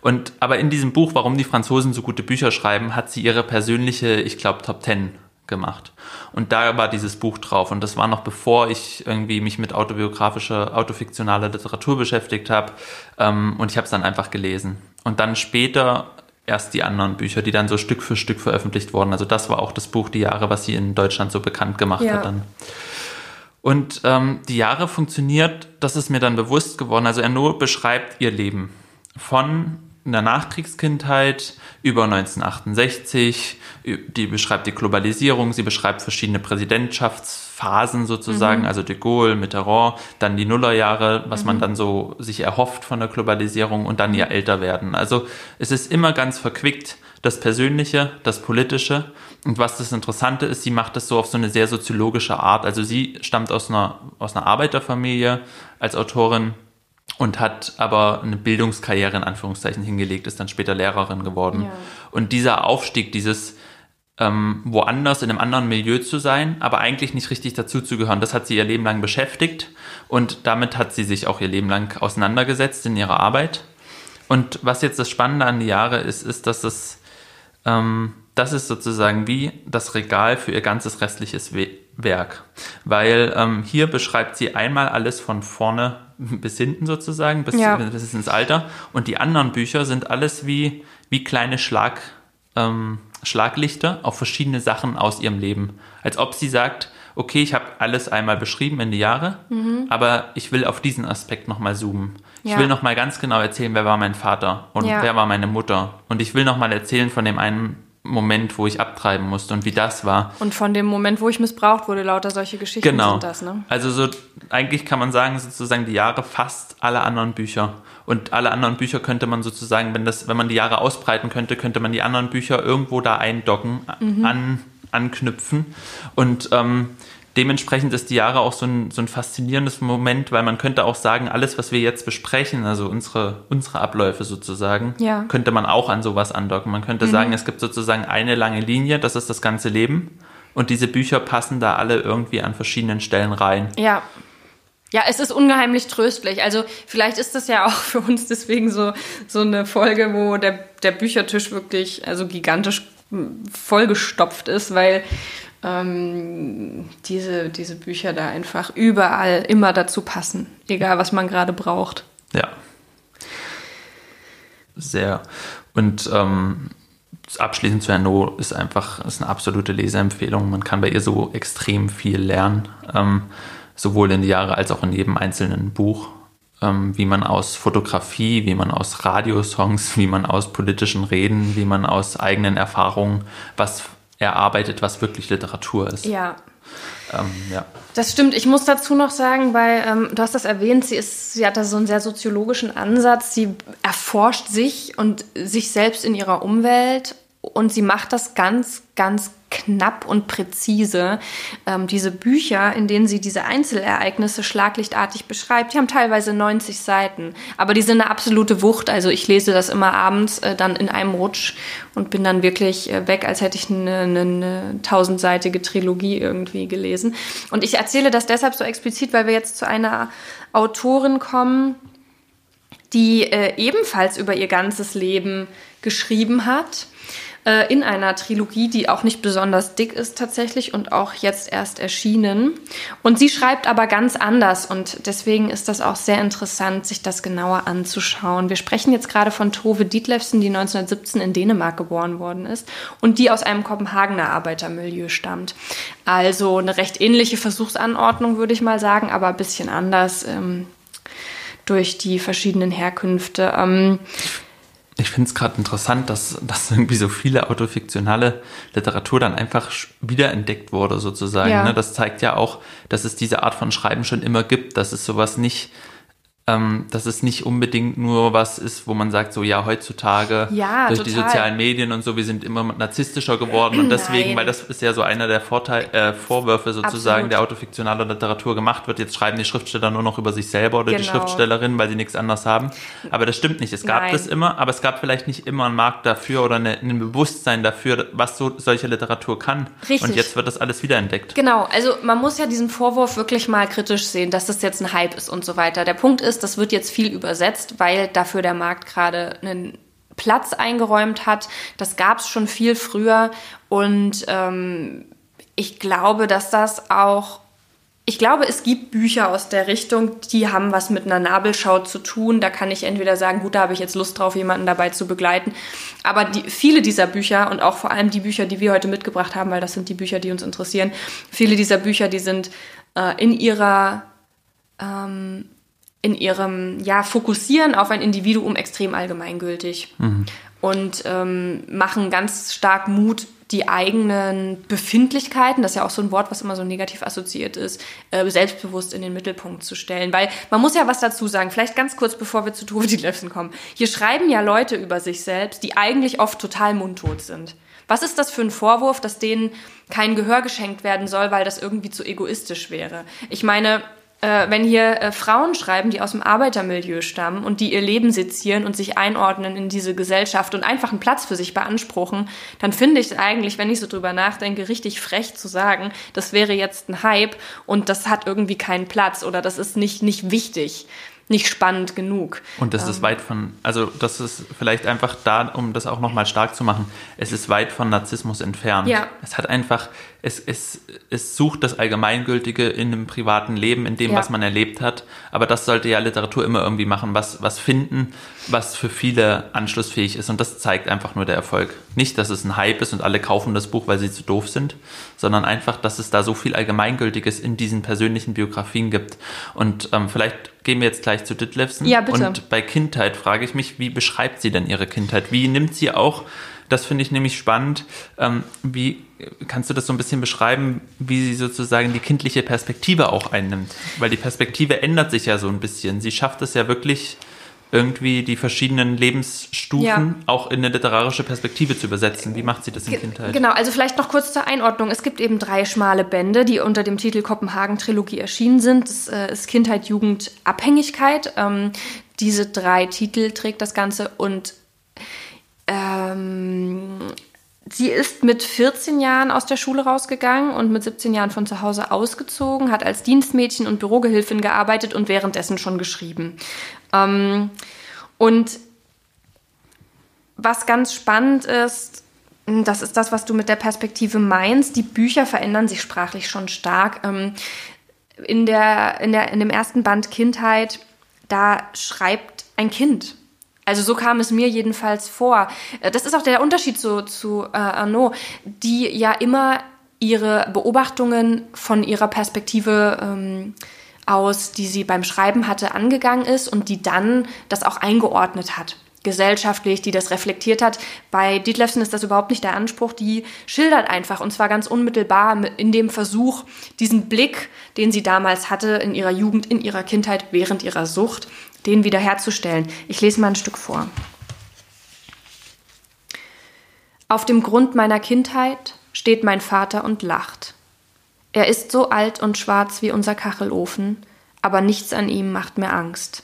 Und aber in diesem Buch, warum die Franzosen so gute Bücher schreiben, hat sie ihre persönliche, ich glaube, Top Ten gemacht. Und da war dieses Buch drauf. Und das war noch bevor ich irgendwie mich mit autobiografischer, autofiktionaler Literatur beschäftigt habe. Ähm, und ich habe es dann einfach gelesen. Und dann später erst die anderen Bücher, die dann so Stück für Stück veröffentlicht wurden. Also das war auch das Buch Die Jahre, was sie in Deutschland so bekannt gemacht ja. hat dann. Und ähm, die Jahre funktioniert, das ist mir dann bewusst geworden. Also er nur beschreibt ihr Leben von in der Nachkriegskindheit über 1968. Die beschreibt die Globalisierung, sie beschreibt verschiedene Präsidentschaftsphasen sozusagen, mhm. also de Gaulle, Mitterrand, dann die Nullerjahre, was mhm. man dann so sich erhofft von der Globalisierung und dann ihr Älterwerden. Also es ist immer ganz verquickt, das Persönliche, das Politische. Und was das Interessante ist, sie macht das so auf so eine sehr soziologische Art. Also sie stammt aus einer, aus einer Arbeiterfamilie als Autorin und hat aber eine Bildungskarriere in Anführungszeichen hingelegt, ist dann später Lehrerin geworden. Ja. Und dieser Aufstieg, dieses ähm, woanders in einem anderen Milieu zu sein, aber eigentlich nicht richtig dazuzugehören, das hat sie ihr Leben lang beschäftigt und damit hat sie sich auch ihr Leben lang auseinandergesetzt in ihrer Arbeit. Und was jetzt das Spannende an die Jahre ist, ist, dass es ähm, das ist sozusagen wie das Regal für ihr ganzes restliches Werk, weil ähm, hier beschreibt sie einmal alles von vorne bis hinten sozusagen, bis, ja. bis ins Alter. Und die anderen Bücher sind alles wie, wie kleine Schlag, ähm, Schlaglichter auf verschiedene Sachen aus ihrem Leben. Als ob sie sagt, okay, ich habe alles einmal beschrieben in die Jahre, mhm. aber ich will auf diesen Aspekt nochmal zoomen. Ja. Ich will nochmal ganz genau erzählen, wer war mein Vater und ja. wer war meine Mutter. Und ich will nochmal erzählen von dem einen Moment, wo ich abtreiben musste und wie das war. Und von dem Moment, wo ich missbraucht wurde, lauter solche Geschichten genau. sind das, ne? Also so, eigentlich kann man sagen, sozusagen die Jahre fast alle anderen Bücher. Und alle anderen Bücher könnte man sozusagen, wenn das, wenn man die Jahre ausbreiten könnte, könnte man die anderen Bücher irgendwo da eindocken, mhm. an, anknüpfen. Und ähm, dementsprechend ist die Jahre auch so ein, so ein faszinierendes Moment, weil man könnte auch sagen, alles, was wir jetzt besprechen, also unsere, unsere Abläufe sozusagen, Ja. könnte man auch an sowas andocken. Man könnte sagen, es gibt sozusagen eine lange Linie, das ist das ganze Leben. Und diese Bücher passen da alle irgendwie an verschiedenen Stellen rein. Ja. Ja, es ist ungeheimlich tröstlich. Also vielleicht ist das ja auch für uns deswegen so, so eine Folge, wo der, der Büchertisch wirklich also gigantisch mm, vollgestopft ist, weil ähm, diese, diese Bücher da einfach überall immer dazu passen, egal was man gerade braucht. Ja. Sehr. Und ähm, abschließend zu Herrn No ist einfach ist eine absolute Leseempfehlung. Man kann bei ihr so extrem viel lernen, ähm, sowohl in die Jahre als auch in jedem einzelnen Buch. Ähm, wie man aus Fotografie, wie man aus Radiosongs, <laughs> wie man aus politischen Reden, wie man aus eigenen Erfahrungen was erarbeitet, was wirklich Literatur ist. Ja, Ähm, ja. Das stimmt. Ich muss dazu noch sagen, weil ähm, du hast das erwähnt, sie ist, sie hat da so einen sehr soziologischen Ansatz. Sie erforscht sich und sich selbst in ihrer Umwelt und sie macht das ganz, ganz knapp und präzise. Ähm, diese Bücher, in denen sie diese Einzelereignisse schlaglichtartig beschreibt, die haben teilweise 90 Seiten, aber die sind eine absolute Wucht. Also ich lese das immer abends äh, dann in einem Rutsch und bin dann wirklich äh, weg, als hätte ich eine, tausendseitige Trilogie irgendwie gelesen. Und ich erzähle das deshalb so explizit, weil wir jetzt zu einer Autorin kommen, die äh, ebenfalls über ihr ganzes Leben geschrieben hat. Äh, in einer Trilogie, die auch nicht besonders dick ist tatsächlich und auch jetzt erst erschienen. Und sie schreibt aber ganz anders und deswegen ist das auch sehr interessant, sich das genauer anzuschauen. Wir sprechen jetzt gerade von Tove Dietlefsen, die 1917 in Dänemark geboren worden ist und die aus einem Kopenhagener Arbeitermilieu stammt. Also eine recht ähnliche Versuchsanordnung, würde ich mal sagen, aber ein bisschen anders. Ähm, durch die verschiedenen Herkünfte. Ähm, Ich finde es gerade interessant, dass, dass irgendwie so viele autofiktionale Literatur dann einfach wiederentdeckt wurde, sozusagen. Ja. Ne? Das zeigt ja auch, dass es diese Art von Schreiben schon immer gibt, dass es sowas nicht, ähm, dass es nicht unbedingt nur was ist, wo man sagt, so ja, heutzutage Ja, durch die total. sozialen Medien und so, wir sind immer narzisstischer geworden und deswegen, Nein. weil das ist ja so einer der Vorteil, äh, Vorwürfe sozusagen Absolut. der autofiktionaler Literatur gemacht wird. Jetzt schreiben die Schriftsteller nur noch über sich selber oder die Genau. Schriftstellerin, weil sie nichts anderes haben. Aber das stimmt nicht. Es gab Nein. das immer, aber es gab vielleicht nicht immer einen Markt dafür oder eine, ein Bewusstsein dafür, was so solche Literatur kann. Richtig. Und jetzt wird das alles wiederentdeckt. Genau, also man muss ja diesen Vorwurf wirklich mal kritisch sehen, dass das jetzt ein Hype ist und so weiter. Der Punkt ist, das wird jetzt viel übersetzt, weil dafür der Markt gerade einen Platz eingeräumt hat. Das gab es schon viel früher und ähm, ich glaube, dass das auch ich glaube, es gibt Bücher aus der Richtung, die haben was mit einer Nabelschau zu tun. Da kann ich entweder sagen, gut, da habe ich jetzt Lust drauf, jemanden dabei zu begleiten. Aber die, viele dieser Bücher und auch vor allem die Bücher, die wir heute mitgebracht haben, weil das sind die Bücher, die uns interessieren, viele dieser Bücher, die sind äh, in ihrer ähm, in ihrem ja, Fokussieren auf ein Individuum extrem allgemeingültig und ähm, machen ganz stark Mut, die eigenen Befindlichkeiten, das ist ja auch so ein Wort, was immer so negativ assoziiert ist, äh, selbstbewusst in den Mittelpunkt zu stellen. Weil man muss ja was dazu sagen, vielleicht ganz kurz, bevor wir zu Tove Dietlefsen kommen. Hier schreiben ja Leute über sich selbst, die eigentlich oft total mundtot sind. Was ist das für ein Vorwurf, dass denen kein Gehör geschenkt werden soll, weil das irgendwie zu egoistisch wäre? Ich meine, äh, wenn hier äh, Frauen schreiben, die aus dem Arbeitermilieu stammen und die ihr Leben sezieren und sich einordnen in diese Gesellschaft und einfach einen Platz für sich beanspruchen, dann finde ich es eigentlich, wenn ich so drüber nachdenke, richtig frech zu sagen, das wäre jetzt ein Hype und das hat irgendwie keinen Platz oder das ist nicht, nicht wichtig, nicht spannend genug. Und das ist weit von, also das ist vielleicht einfach da, um das auch nochmal stark zu machen, es ist weit von Narzissmus entfernt. Ja. Es hat einfach, es, es, es sucht das Allgemeingültige in einem privaten Leben, in dem, Ja. was man erlebt hat. Aber das sollte ja Literatur immer irgendwie machen, was, was finden, was für viele anschlussfähig ist. Und das zeigt einfach nur der Erfolg. Nicht, dass es ein Hype ist und alle kaufen das Buch, weil sie zu doof sind, sondern einfach, dass es da so viel Allgemeingültiges in diesen persönlichen Biografien gibt. Und ähm, vielleicht gehen wir jetzt gleich zu Ditlevsen. Ja, bitte. Und bei Kindheit frage ich mich, wie beschreibt sie denn ihre Kindheit? Wie nimmt sie auch, das finde ich nämlich spannend, ähm, wie kannst du das so ein bisschen beschreiben, wie sie sozusagen die kindliche Perspektive auch einnimmt? Weil die Perspektive ändert sich ja so ein bisschen. Sie schafft es ja wirklich irgendwie die verschiedenen Lebensstufen ja. auch in eine literarische Perspektive zu übersetzen. Wie macht sie das in Kindheit? Genau, also vielleicht noch kurz zur Einordnung. Es gibt eben drei schmale Bände, die unter dem Titel Kopenhagen-Trilogie erschienen sind. Das äh, ist Kindheit, Jugend, Abhängigkeit. Ähm, diese drei Titel trägt das Ganze und ähm, sie ist mit 14 Jahren aus der Schule rausgegangen und mit 17 Jahren von zu Hause ausgezogen, hat als Dienstmädchen und Bürogehilfin gearbeitet und währenddessen schon geschrieben. Ähm, und was ganz spannend ist, das ist das, was du mit der Perspektive meinst. Die Bücher verändern sich sprachlich schon stark. Ähm, in, der, in, der, in dem ersten Band Kindheit, da schreibt ein Kind also so kam es mir jedenfalls vor. Äh, das ist auch der Unterschied zu, zu äh, Arnaud, die ja immer ihre Beobachtungen von ihrer Perspektive ähm, aus, die sie beim Schreiben hatte, angegangen ist und die dann das auch eingeordnet hat gesellschaftlich, die das reflektiert hat. Bei Dietlefsen ist das überhaupt nicht der Anspruch. Die schildert einfach und zwar ganz unmittelbar in dem Versuch, diesen Blick, den sie damals hatte in ihrer Jugend, in ihrer Kindheit, während ihrer Sucht, den wiederherzustellen. Ich lese mal ein Stück vor. Auf dem Grund meiner Kindheit steht mein Vater und lacht. Er ist so alt und schwarz wie unser Kachelofen, aber nichts an ihm macht mir Angst.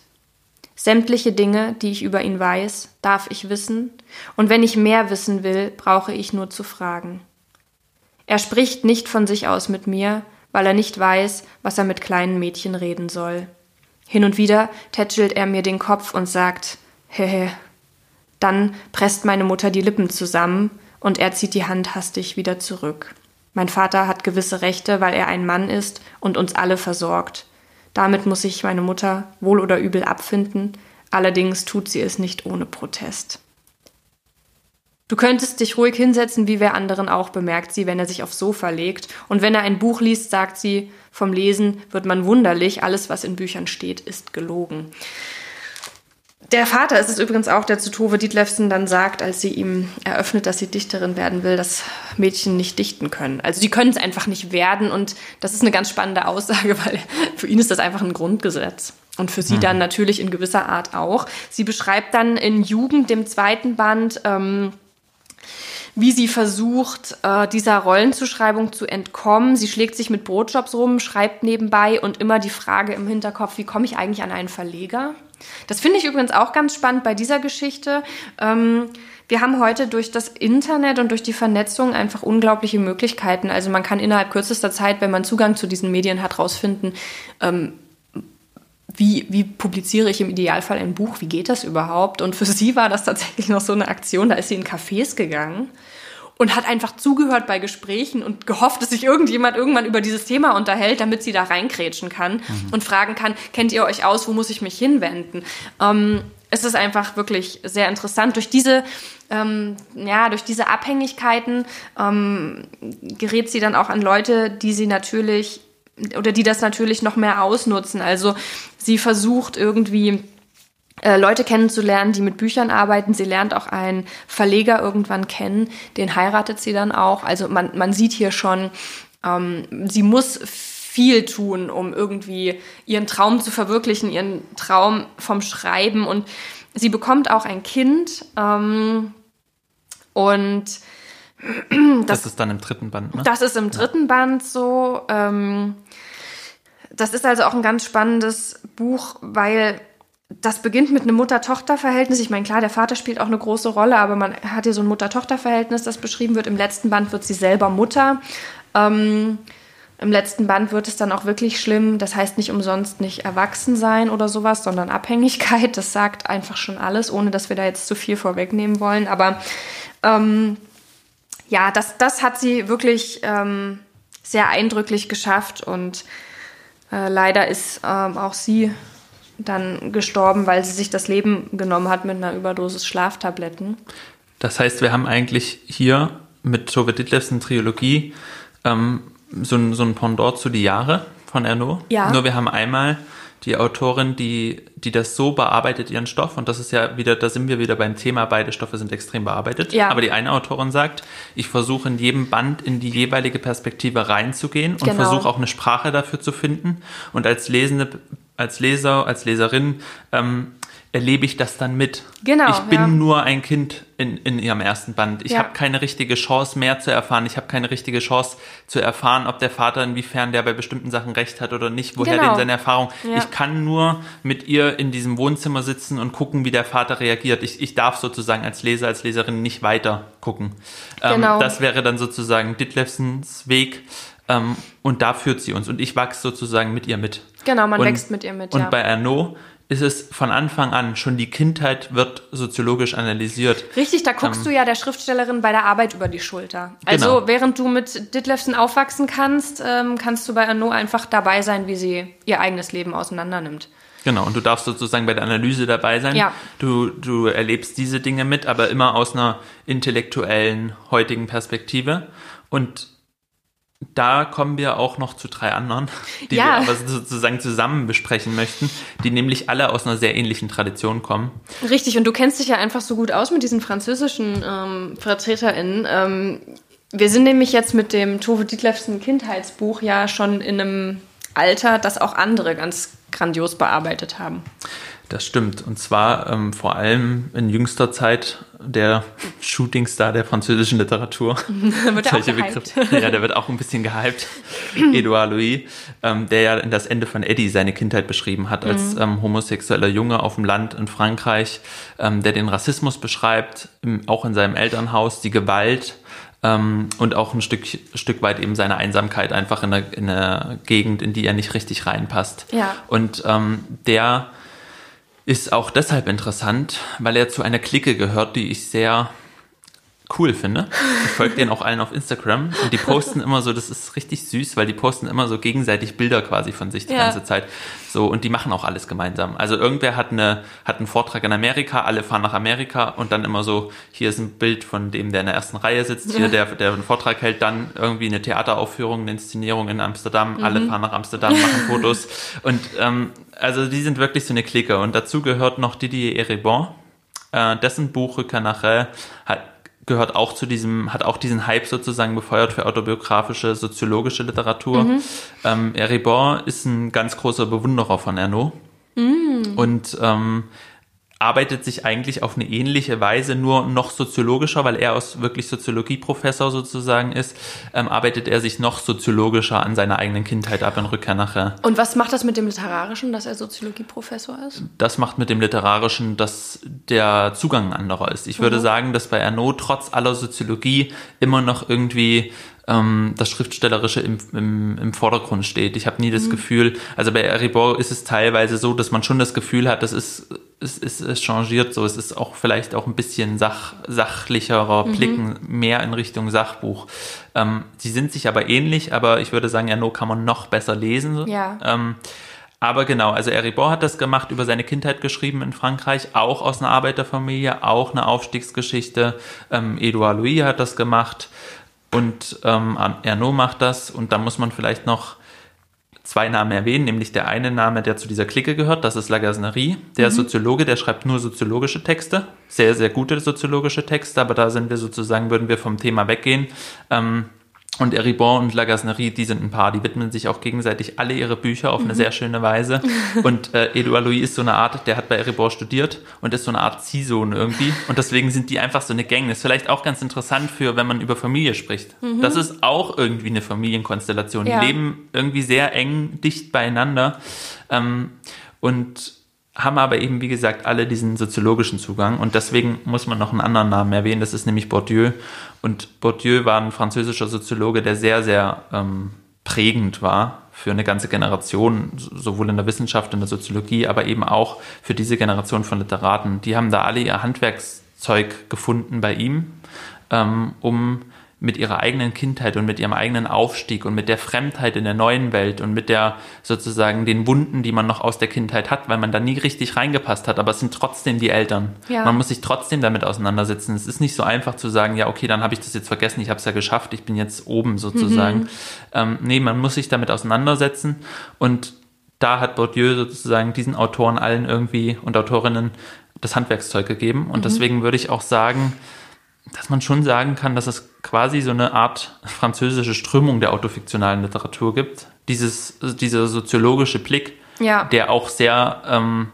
Sämtliche Dinge, die ich über ihn weiß, darf ich wissen, und wenn ich mehr wissen will, brauche ich nur zu fragen. Er spricht nicht von sich aus mit mir, weil er nicht weiß, was er mit kleinen Mädchen reden soll. Hin und wieder tätschelt er mir den Kopf und sagt, hehe. Dann presst meine Mutter die Lippen zusammen und er zieht die Hand hastig wieder zurück. Mein Vater hat gewisse Rechte, weil er ein Mann ist und uns alle versorgt. Damit muss sich meine Mutter wohl oder übel abfinden, allerdings tut sie es nicht ohne Protest. Du könntest dich ruhig hinsetzen, wie wer anderen auch, bemerkt sie, wenn er sich aufs Sofa legt. Und wenn er ein Buch liest, sagt sie, vom Lesen wird man wunderlich, alles, was in Büchern steht, ist gelogen. Der Vater ist es übrigens auch, der zu Tove Dietlefsen dann sagt, als sie ihm eröffnet, dass sie Dichterin werden will, dass Mädchen nicht dichten können. Also sie können es einfach nicht werden und das ist eine ganz spannende Aussage, <laughs> weil für ihn ist das einfach ein Grundgesetz. Und für sie mhm. dann natürlich in gewisser Art auch. Sie beschreibt dann in Jugend, dem zweiten Band, ähm, wie sie versucht, äh, dieser Rollenzuschreibung zu entkommen. Sie schlägt sich mit Brotjobs rum, schreibt nebenbei und immer die Frage im Hinterkopf, wie komme ich eigentlich an einen Verleger? Das finde ich übrigens auch ganz spannend bei dieser Geschichte. Ähm, wir haben heute durch das Internet und durch die Vernetzung einfach unglaubliche Möglichkeiten. Also man kann innerhalb kürzester Zeit, wenn man Zugang zu diesen Medien hat, rausfinden, ähm, wie, wie publiziere ich im Idealfall ein Buch? Wie geht das überhaupt? Und für sie war das tatsächlich noch so eine Aktion. Da ist sie in Cafés gegangen und hat einfach zugehört bei Gesprächen und gehofft, dass sich irgendjemand irgendwann über dieses Thema unterhält, damit sie da reinkrätschen kann mhm. und fragen kann, kennt ihr euch aus, wo muss ich mich hinwenden? Ähm, es ist einfach wirklich sehr interessant. Durch diese, ähm, ja, durch diese Abhängigkeiten ähm, gerät sie dann auch an Leute, die sie natürlich oder die das natürlich noch mehr ausnutzen. Also sie versucht irgendwie Leute kennenzulernen, die mit Büchern arbeiten. Sie lernt auch einen Verleger irgendwann kennen, den heiratet sie dann auch. Also man, man sieht hier schon, ähm, sie muss viel tun, um irgendwie ihren Traum zu verwirklichen, ihren Traum vom Schreiben. Und sie bekommt auch ein Kind. Ähm, und <clears throat> das, das, ist dann im dritten Band, ne? Das ist im dritten ja. Band so. Ähm, das ist also auch ein ganz spannendes Buch, weil das beginnt mit einem Mutter-Tochter-Verhältnis. Ich meine, klar, der Vater spielt auch eine große Rolle, aber man hat hier so ein Mutter-Tochter-Verhältnis, das beschrieben wird. Im letzten Band wird sie selber Mutter. Ähm, Im letzten Band wird es dann auch wirklich schlimm. Das heißt nicht umsonst nicht erwachsen sein oder sowas, sondern Abhängigkeit. Das sagt einfach schon alles, ohne dass wir da jetzt zu viel vorwegnehmen wollen. Aber ähm, ja, das, das hat sie wirklich ähm, sehr eindrücklich geschafft und äh, leider ist ähm, auch sie dann gestorben, weil sie sich das Leben genommen hat mit einer Überdosis Schlaftabletten. Das heißt, wir haben eigentlich hier mit Tove Ditlevsen Trilogie ähm, so, ein, so ein Pendant zu Die Jahre von Erno. Ja. Nur wir haben einmal die Autorin, die, die das so bearbeitet, ihren Stoff, und das ist ja wieder, da sind wir wieder beim Thema, beide Stoffe sind extrem bearbeitet. Ja. Aber die eine Autorin sagt, ich versuche in jedem Band in die jeweilige Perspektive reinzugehen und genau. versuche auch eine Sprache dafür zu finden. Und als Lesende, als Leser, als Leserin, ähm, erlebe ich das dann mit. Genau, Ich bin ja. nur ein Kind in, in ihrem ersten Band. Ich Ja. habe keine richtige Chance mehr zu erfahren. Ich habe keine richtige Chance zu erfahren, ob der Vater inwiefern der bei bestimmten Sachen recht hat oder nicht, woher Genau. denn seine Erfahrung. Ja. Ich kann nur mit ihr in diesem Wohnzimmer sitzen und gucken, wie der Vater reagiert. Ich, ich darf sozusagen als Leser, als Leserin nicht weiter gucken. Ähm, Genau. Das wäre dann sozusagen Ditlevsens Weg. Ähm, und da führt sie uns. Und ich wachse sozusagen mit ihr mit. Genau, man und, wächst mit ihr mit, Und ja. bei Arnaud ist es von Anfang an, schon die Kindheit wird soziologisch analysiert. Richtig, da guckst du ja der Schriftstellerin bei der Arbeit über die Schulter. Also Ähm. Genau. während du mit Ditlevsen aufwachsen kannst, ähm, kannst du bei Arnaud einfach dabei sein, wie sie ihr eigenes Leben auseinandernimmt. Genau, und du darfst sozusagen bei der Analyse dabei sein. Ja. Du, du erlebst diese Dinge mit, aber immer aus einer intellektuellen, heutigen Perspektive. Und da kommen wir auch noch zu drei anderen, <laughs> die Ja. wir aber sozusagen zusammen besprechen möchten, die nämlich alle aus einer sehr ähnlichen Tradition kommen. Richtig, und du kennst dich ja einfach so gut aus mit diesen französischen ähm, VertreterInnen. Ähm, wir sind nämlich jetzt mit dem Tove Ditlevsen Kindheitsbuch ja schon in einem Alter, das auch andere ganz grandios bearbeitet haben. Das stimmt. Und zwar ähm, vor allem in jüngster Zeit der Shootingstar der französischen Literatur. <laughs> Wird er auch Solche gehypt. Begriffe. Ja, der wird auch ein bisschen gehypt. <clears throat> Edouard Louis, ähm, der ja in das Ende von Eddie seine Kindheit beschrieben hat, als Mhm. ähm, homosexueller Junge auf dem Land in Frankreich, ähm, der den Rassismus beschreibt, im, auch in seinem Elternhaus, die Gewalt ähm, und auch ein Stück, Stück weit eben seine Einsamkeit einfach in der, in der Gegend, in die er nicht richtig reinpasst. Ja. Und ähm, der ist auch deshalb interessant, weil er zu einer Clique gehört, die ich sehr cool finde. Ich folge denen auch allen auf Instagram und die posten immer so, das ist richtig süß, weil die posten immer so gegenseitig Bilder quasi von sich die Ja. ganze Zeit. So, und die machen auch alles gemeinsam. Also irgendwer hat eine, hat einen Vortrag in Amerika, alle fahren nach Amerika und dann immer so, hier ist ein Bild von dem, der in der ersten Reihe sitzt, hier der, der einen Vortrag hält, dann irgendwie eine Theateraufführung, eine Inszenierung in Amsterdam, alle fahren nach Amsterdam, machen Fotos und ähm, also die sind wirklich so eine Clique und dazu gehört noch Didier Eribon, äh, dessen Buch Rückkehr nach Rel hat, gehört auch zu diesem, hat auch diesen Hype sozusagen befeuert für autobiografische, soziologische Literatur. Ähm, Eribon ist ein ganz großer Bewunderer von Ernaud. Und ähm, arbeitet sich eigentlich auf eine ähnliche Weise, nur noch soziologischer, weil er aus wirklich Soziologieprofessor sozusagen ist, ähm, arbeitet er sich noch soziologischer an seiner eigenen Kindheit ab in Rückkehr nach Rel. Und was macht das mit dem Literarischen, dass er Soziologieprofessor ist? das macht mit dem Literarischen, dass der Zugang anderer ist. Ich würde sagen, dass bei Ernaud trotz aller Soziologie immer noch irgendwie ähm, das Schriftstellerische im, im, im Vordergrund steht. Ich habe nie das Gefühl, also bei Eribor ist es teilweise so, dass man schon das Gefühl hat, das ist es, es, es changiert so. Es ist auch vielleicht auch ein bisschen sach, sachlicherer Blicken, mehr in Richtung Sachbuch. Ähm, sie sind sich aber ähnlich, aber ich würde sagen, Ernaud kann man noch besser lesen. Ja. Ähm, aber genau, also Eribor hat das gemacht, über seine Kindheit geschrieben in Frankreich, auch aus einer Arbeiterfamilie, auch eine Aufstiegsgeschichte. Ähm, Edouard Louis hat das gemacht und ähm, Ernaud macht das. Und da muss man vielleicht noch zwei Namen erwähnen, nämlich der eine Name, der zu dieser Clique gehört, das ist Lagasnerie. Der ist Soziologe, der schreibt nur soziologische Texte, sehr, sehr gute soziologische Texte, aber da sind wir sozusagen, würden wir vom Thema weggehen. Ähm, und Eribon und Lagasnerie, die sind ein Paar, die widmen sich auch gegenseitig alle ihre Bücher auf eine sehr schöne Weise. <laughs> Und äh, Edouard Louis ist so eine Art, der hat bei Eribon studiert und ist so eine Art Ziehsohn irgendwie. Und deswegen sind die einfach so eine Gang. Ist vielleicht auch ganz interessant für, wenn man über Familie spricht. Das ist auch irgendwie eine Familienkonstellation. Ja. Die leben irgendwie sehr eng, dicht beieinander. Ähm, und haben aber eben, wie gesagt, alle diesen soziologischen Zugang. Und deswegen muss man noch einen anderen Namen erwähnen, das ist nämlich Bourdieu. Und Bourdieu war ein französischer Soziologe, der sehr, sehr ähm, prägend war für eine ganze Generation, sowohl in der Wissenschaft, in der Soziologie, aber eben auch für diese Generation von Literaten. Die haben da alle ihr Handwerkszeug gefunden bei ihm, ähm, um mit ihrer eigenen Kindheit und mit ihrem eigenen Aufstieg und mit der Fremdheit in der neuen Welt und mit der sozusagen den Wunden, die man noch aus der Kindheit hat, weil man da nie richtig reingepasst hat, aber es sind trotzdem die Eltern. Ja. Man muss sich trotzdem damit auseinandersetzen. Es ist nicht so einfach zu sagen, ja, okay, dann habe ich das jetzt vergessen, ich habe es ja geschafft, ich bin jetzt oben sozusagen. Ähm, nee, man muss sich damit auseinandersetzen und da hat Bourdieu sozusagen diesen Autoren allen irgendwie und Autorinnen das Handwerkszeug gegeben und deswegen würde ich auch sagen, dass man schon sagen kann, dass es quasi so eine Art französische Strömung der autofiktionalen Literatur gibt. Dieses, dieser soziologische Blick, Ja. der auch sehr, ähm,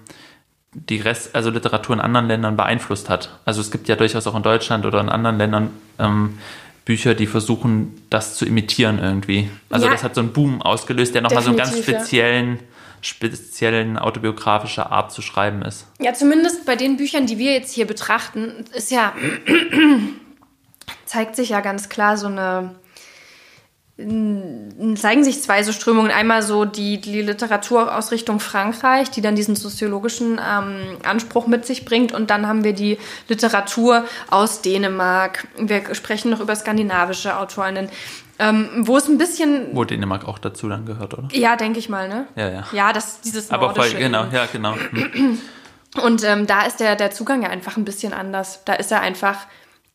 die Rest, also Literatur in anderen Ländern beeinflusst hat. Also es gibt ja durchaus auch in Deutschland oder in anderen Ländern ähm, Bücher, die versuchen, das zu imitieren irgendwie. Also Ja. das hat so einen Boom ausgelöst, der nochmal so einen ganz speziellen, speziellen autobiografische Art zu schreiben ist. Ja, zumindest bei den Büchern, die wir jetzt hier betrachten, ist ja, zeigt sich ja ganz klar so eine, zeigen sich zwei so Strömungen. Einmal so die, die Literatur aus Richtung Frankreich, die dann diesen soziologischen ähm, Anspruch mit sich bringt. Und dann haben wir die Literatur aus Dänemark. Wir sprechen noch über skandinavische Autorinnen, ähm, wo es ein bisschen, Wo Dänemark auch dazu dann gehört, oder? ja, denke ich mal, ne? Ja, ja. Ja, das, dieses Aber voll, genau, eben. ja, genau. <clears throat> Und ähm, da ist der, der Zugang ja einfach ein bisschen anders. Da ist er einfach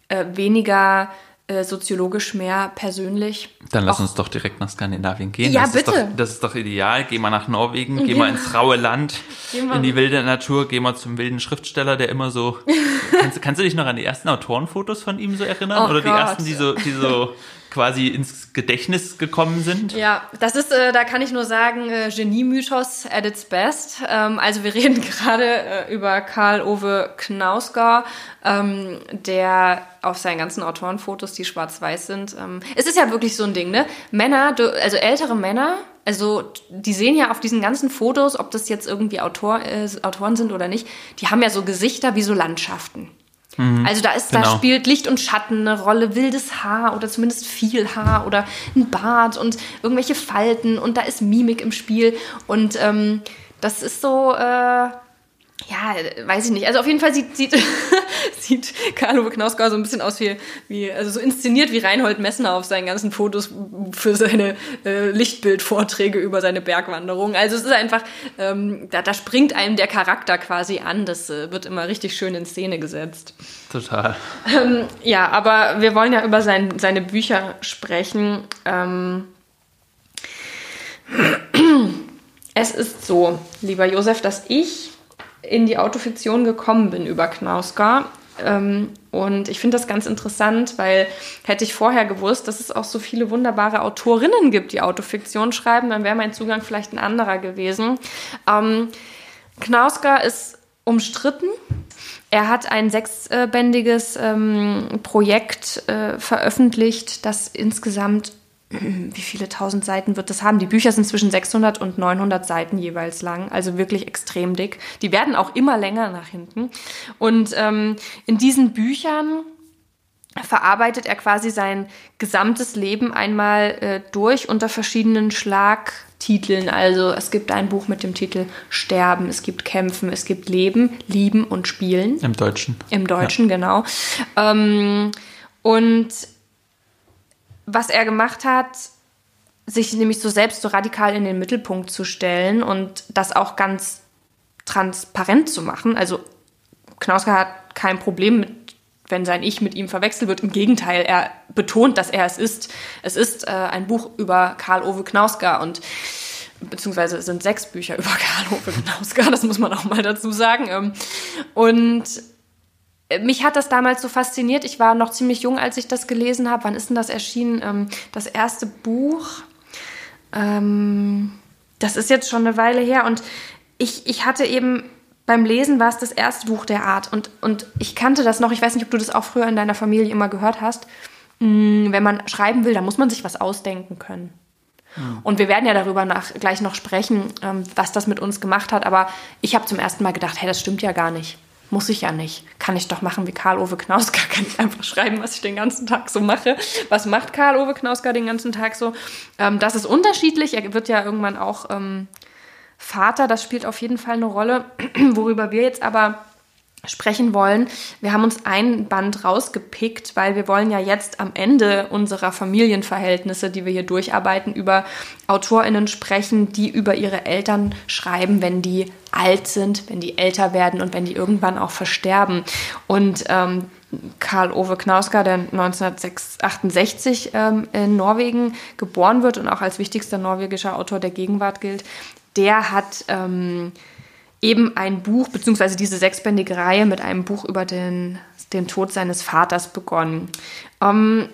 äh, weniger äh, soziologisch, mehr persönlich. Dann lass Auch- uns doch direkt nach Skandinavien gehen. Ja, das Ist bitte. doch, das ist doch ideal. Geh mal nach Norwegen, geh Geh mal ins raue Land, in die wilde Natur, geh mal zum wilden Schriftsteller, der immer so. <laughs> kannst, kannst du dich noch an die ersten Autorenfotos von ihm so erinnern? Oh Oder die Gott. ersten, die so, die so quasi ins Gedächtnis gekommen sind? Ja, das ist, äh, da kann ich nur sagen, äh, Genie-Mythos at its best. Ähm, also wir <laughs> reden gerade äh, über Karl Ove Knausgård, ähm, der auf seinen ganzen Autorenfotos, die schwarz-weiß sind, ähm, es ist ja wirklich so ein Ding, ne? Männer, also ältere Männer, also die sehen ja auf diesen ganzen Fotos, ob das jetzt irgendwie Autor, äh, Autoren sind oder nicht, die haben ja so Gesichter wie so Landschaften. Also da ist, da genau. spielt Licht und Schatten eine Rolle, wildes Haar oder zumindest viel Haar oder ein Bart und irgendwelche Falten und da ist Mimik im Spiel und ähm, das ist so, äh, ja, weiß ich nicht. Also auf jeden Fall sieht, sieht, <laughs> sieht Karl-Uwe Knausgård so ein bisschen aus wie, wie, also so inszeniert wie Reinhold Messner auf seinen ganzen Fotos für seine äh, Lichtbildvorträge über seine Bergwanderung. Also es ist einfach, ähm, da, da springt einem der Charakter quasi an. Das äh, wird immer richtig schön in Szene gesetzt. Total. Ja, aber wir wollen ja über sein, seine Bücher sprechen. Ähm, <clears throat> es ist so, lieber Josef, dass ich in die Autofiktion gekommen bin über Knausgård. Ähm, und ich finde das ganz interessant, weil hätte ich vorher gewusst, dass es auch so viele wunderbare Autorinnen gibt, die Autofiktion schreiben, dann wäre mein Zugang vielleicht ein anderer gewesen. Ähm, Knausgård ist umstritten. Er hat ein sechsbändiges ähm, Projekt äh, veröffentlicht, das insgesamt, <clears throat> wie viele tausend Seiten wird das haben? Die Bücher sind zwischen 600 und 900 Seiten jeweils lang, also wirklich extrem dick. Die werden auch immer länger nach hinten. Und ähm, in diesen Büchern verarbeitet er quasi sein gesamtes Leben einmal äh, durch unter verschiedenen Schlagtiteln. Also es gibt ein Buch mit dem Titel Sterben, es gibt Kämpfen, es gibt Leben, Lieben und Spielen. Im Deutschen. Im Deutschen, genau. Ähm, und was er gemacht hat, sich nämlich so selbst so radikal in den Mittelpunkt zu stellen und das auch ganz transparent zu machen. Also Knausgård hat kein Problem mit, wenn sein Ich mit ihm verwechselt wird. Im Gegenteil, er betont, dass er es ist. Es ist äh, ein Buch über Karl Ove Knausgård und beziehungsweise es sind sechs Bücher <laughs> über Karl Ove Knausgård, das muss man auch mal dazu sagen. Ähm, Und mich hat das damals so fasziniert. Ich war noch ziemlich jung, als ich das gelesen habe. Wann ist denn das erschienen? Ähm, das erste Buch. Ähm, das ist jetzt schon eine Weile her. Und ich, ich hatte eben beim Lesen war es das erste Buch der Art. Und, und ich kannte das noch. Ich weiß nicht, ob du das auch früher in deiner Familie immer gehört hast. Mm, Wenn man schreiben will, dann muss man sich was ausdenken können. Und wir werden ja darüber nach, gleich noch sprechen, ähm, was das mit uns gemacht hat. Aber ich habe zum ersten Mal gedacht, hey, das stimmt ja gar nicht. Muss ich ja nicht. Kann ich doch machen wie Karl-Ove Knausgård. <laughs> Kann ich einfach schreiben, was ich den ganzen Tag so mache. Was macht Karl-Ove Knausgård den ganzen Tag so? Ähm, das ist unterschiedlich. Er wird ja irgendwann auch ähm, Vater. Das spielt auf jeden Fall eine Rolle. <clears throat> Worüber wir jetzt aber sprechen wollen. Wir haben uns ein Band rausgepickt, weil wir wollen ja jetzt am Ende unserer Familienverhältnisse, die wir hier durcharbeiten, über AutorInnen sprechen, die über ihre Eltern schreiben, wenn die alt sind, wenn die älter werden und wenn die irgendwann auch versterben. Und ähm, Karl Ove Knausgård, der 1968 ähm, in Norwegen geboren wird und auch als wichtigster norwegischer Autor der Gegenwart gilt, der hat ähm, eben ein Buch, beziehungsweise diese sechsbändige Reihe mit einem Buch über den, den Tod seines Vaters begonnen. Ähm,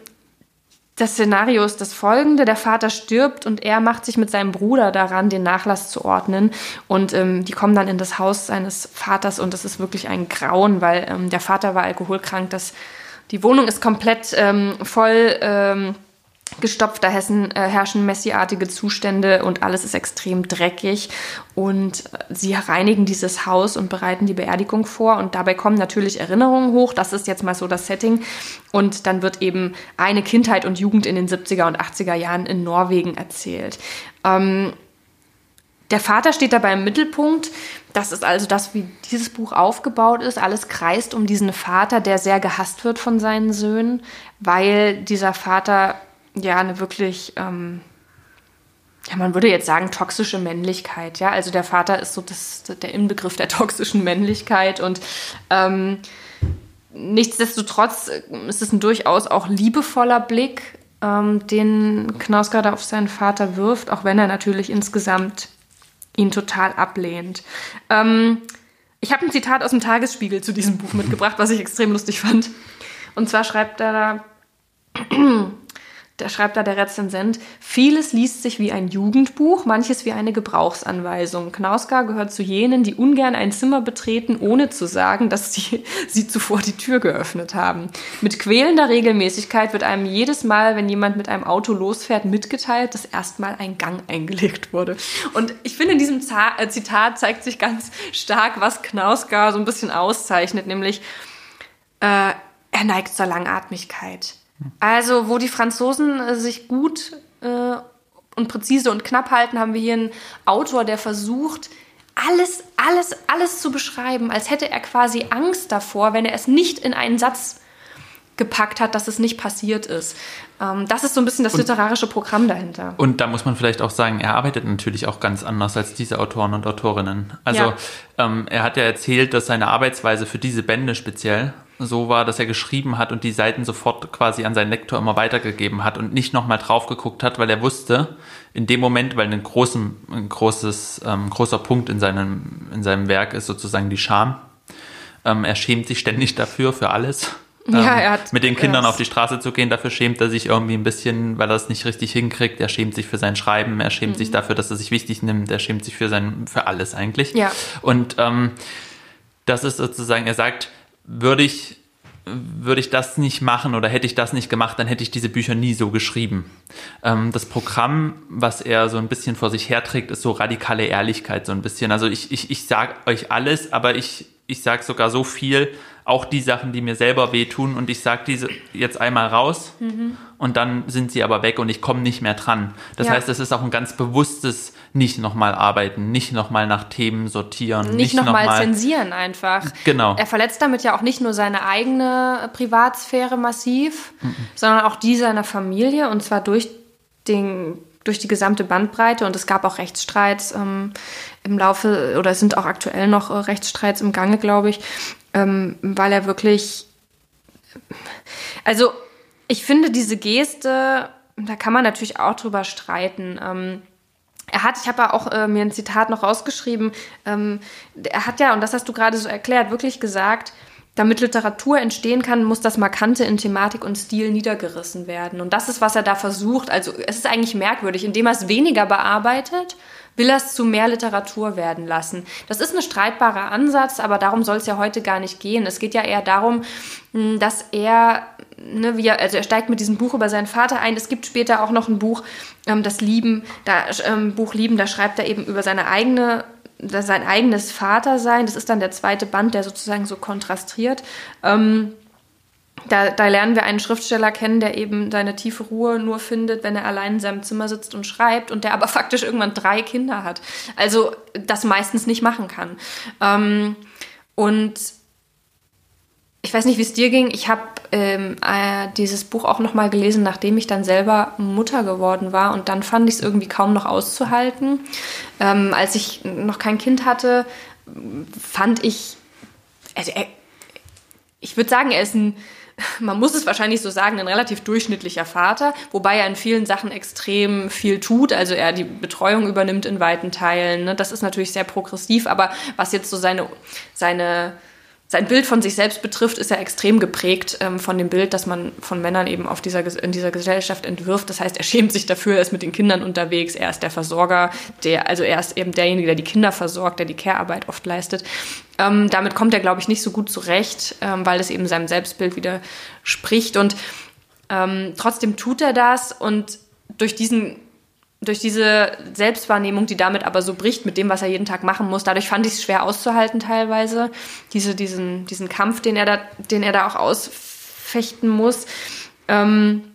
das Szenario ist das folgende: Der Vater stirbt und er macht sich mit seinem Bruder daran, den Nachlass zu ordnen. Und ähm, die kommen dann in das Haus seines Vaters und das ist wirklich ein Grauen, weil ähm, der Vater war alkoholkrank. Das, die Wohnung ist komplett ähm, voll ähm, gestopft, da Hessen, äh, herrschen messiartige Zustände und alles ist extrem dreckig. Und äh, sie reinigen dieses Haus und bereiten die Beerdigung vor. Und dabei kommen natürlich Erinnerungen hoch. Das ist jetzt mal so das Setting. Und dann wird eben eine Kindheit und Jugend in den 70er und 80er Jahren in Norwegen erzählt. Ähm, der Vater steht dabei im Mittelpunkt. Das ist also das, wie dieses Buch aufgebaut ist. Alles kreist um diesen Vater, der sehr gehasst wird von seinen Söhnen, weil dieser Vater ja eine wirklich, ähm, ja, man würde jetzt sagen, toxische Männlichkeit. Ja, also der Vater ist so das, der Inbegriff der toxischen Männlichkeit und ähm, nichtsdestotrotz ist es ein durchaus auch liebevoller Blick, ähm, den Knausgard auf seinen Vater wirft, auch wenn er natürlich insgesamt ihn total ablehnt. Ähm, ich habe ein Zitat aus dem Tagesspiegel zu diesem Buch mitgebracht, was ich extrem lustig fand. Und zwar schreibt er da, da schreibt da der Rezensent, vieles liest sich wie ein Jugendbuch, manches wie eine Gebrauchsanweisung. Knausgar gehört zu jenen, die ungern ein Zimmer betreten, ohne zu sagen, dass sie, <laughs> sie zuvor die Tür geöffnet haben. Mit quälender Regelmäßigkeit wird einem jedes Mal, wenn jemand mit einem Auto losfährt, mitgeteilt, dass erstmal ein Gang eingelegt wurde. Und ich finde, in diesem äh, Zitat zeigt sich ganz stark, was Knausgar so ein bisschen auszeichnet, nämlich äh, er neigt zur Langatmigkeit. Also, wo die Franzosen äh, sich gut äh, und präzise und knapp halten, haben wir hier einen Autor, der versucht, alles, alles, alles zu beschreiben, als hätte er quasi Angst davor, wenn er es nicht in einen Satz gepackt hat, dass es nicht passiert ist. Ähm, das ist so ein bisschen das und, literarische Programm dahinter. Und da muss man vielleicht auch sagen, er arbeitet natürlich auch ganz anders als diese Autoren und Autorinnen. Also ja. ähm, er hat ja erzählt, dass seine Arbeitsweise für diese Bände speziell so war, dass er geschrieben hat und die Seiten sofort quasi an seinen Lektor immer weitergegeben hat und nicht nochmal drauf geguckt hat, weil er wusste, in dem Moment, weil ein, großen, ein großes, ähm, großer Punkt in seinem, in seinem Werk ist sozusagen die Scham. Ähm, er schämt sich ständig dafür, für alles. Ja, ähm, er hat, mit den Kindern auf die Straße zu gehen, dafür schämt er sich irgendwie ein bisschen, weil er es nicht richtig hinkriegt. Er schämt sich für sein Schreiben, er schämt mhm. sich dafür, dass er sich wichtig nimmt, er schämt sich für sein, für alles eigentlich. Ja. Und ähm, das ist sozusagen, er sagt, würde ich, würde ich das nicht machen oder hätte ich das nicht gemacht, dann hätte ich diese Bücher nie so geschrieben. Ähm, das Programm, was er so ein bisschen vor sich herträgt, ist so radikale Ehrlichkeit, so ein bisschen. Also ich, ich, ich sage euch alles, aber ich, ich sage sogar so viel, auch die Sachen, die mir selber wehtun und ich sage diese jetzt einmal raus mhm. und dann sind sie aber weg und ich komme nicht mehr dran. Das ja. heißt, es ist auch ein ganz bewusstes nicht nochmal arbeiten, nicht nochmal nach Themen sortieren. Nicht, nicht nochmal noch zensieren einfach. Genau. Er verletzt damit ja auch nicht nur seine eigene Privatsphäre massiv, mhm. sondern auch die seiner Familie und zwar durch den durch die gesamte Bandbreite und es gab auch Rechtsstreits ähm, im Laufe oder es sind auch aktuell noch äh, Rechtsstreits im Gange, glaube ich, ähm, weil er wirklich, also ich finde diese Geste, da kann man natürlich auch drüber streiten. Ähm, er hat, ich habe ja auch äh, mir ein Zitat noch rausgeschrieben, ähm, er hat ja, und das hast du gerade so erklärt, wirklich gesagt, damit Literatur entstehen kann, muss das Markante in Thematik und Stil niedergerissen werden. Und das ist, was er da versucht. Also es ist eigentlich merkwürdig, indem er es weniger bearbeitet, will es zu mehr Literatur werden lassen. Das ist ein streitbarer Ansatz, aber darum soll es ja heute gar nicht gehen. Es geht ja eher darum, hm, dass er, ne, wie er, also er steigt mit diesem Buch über seinen Vater ein. Es gibt später auch noch ein Buch, ähm, das Lieben, da, ähm, Buch Lieben, da schreibt er eben über seine eigene sein eigenes Vatersein. Das ist dann der zweite Band, der sozusagen so kontrastiert. Ähm, da, da, lernen wir einen Schriftsteller kennen, der eben seine tiefe Ruhe nur findet, wenn er allein in seinem Zimmer sitzt und schreibt und der aber <laughs> faktisch irgendwann drei Kinder hat. Also das meistens nicht machen kann. Ähm, und ich weiß nicht, wie es dir ging. Ich habe ähm, äh, dieses Buch auch noch mal gelesen, nachdem ich dann selber Mutter geworden war. Und dann fand ich es irgendwie kaum noch auszuhalten. Ähm, als ich noch kein Kind hatte, fand ich, also er, ich würde sagen, er ist ein man muss es wahrscheinlich so sagen, ein relativ durchschnittlicher Vater, wobei er in vielen Sachen extrem viel tut. Also er die Betreuung übernimmt in weiten Teilen. Ne? Das ist natürlich sehr progressiv, aber was jetzt so seine, seine sein Bild von sich selbst betrifft, ist er extrem geprägt ähm, von dem Bild, das man von Männern eben auf dieser, in dieser Gesellschaft entwirft. Das heißt, er schämt sich dafür, er ist mit den Kindern unterwegs, er ist der Versorger, der, also er ist eben derjenige, der die Kinder versorgt, der die Care-Arbeit oft leistet. Ähm, damit kommt er, glaube ich, nicht so gut zurecht, ähm, weil es eben seinem Selbstbild widerspricht. Und ähm, trotzdem tut er das und durch diesen durch diese Selbstwahrnehmung, die damit aber so bricht mit dem, was er jeden Tag machen muss, dadurch fand ich es schwer auszuhalten teilweise. Diese, diesen, diesen Kampf, den er da, den er da auch ausfechten muss. Ähm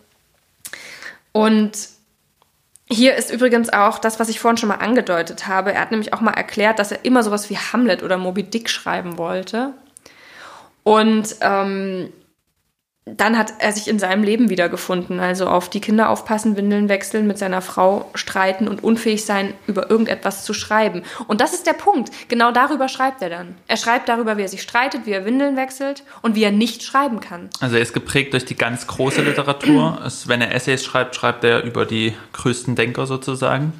und hier ist übrigens auch das, was ich vorhin schon mal angedeutet habe. Er hat nämlich auch mal erklärt, dass er immer sowas wie Hamlet oder Moby Dick schreiben wollte. Und ähm, dann hat er sich in seinem Leben wiedergefunden. Also auf die Kinder aufpassen, Windeln wechseln, mit seiner Frau streiten und unfähig sein, über irgendetwas zu schreiben. Und das ist der Punkt. Genau darüber schreibt er dann. Er schreibt darüber, wie er sich streitet, wie er Windeln wechselt und wie er nicht schreiben kann. Also er ist geprägt durch die ganz große Literatur. <clears throat> es, wenn er Essays schreibt, schreibt er über die größten Denker sozusagen.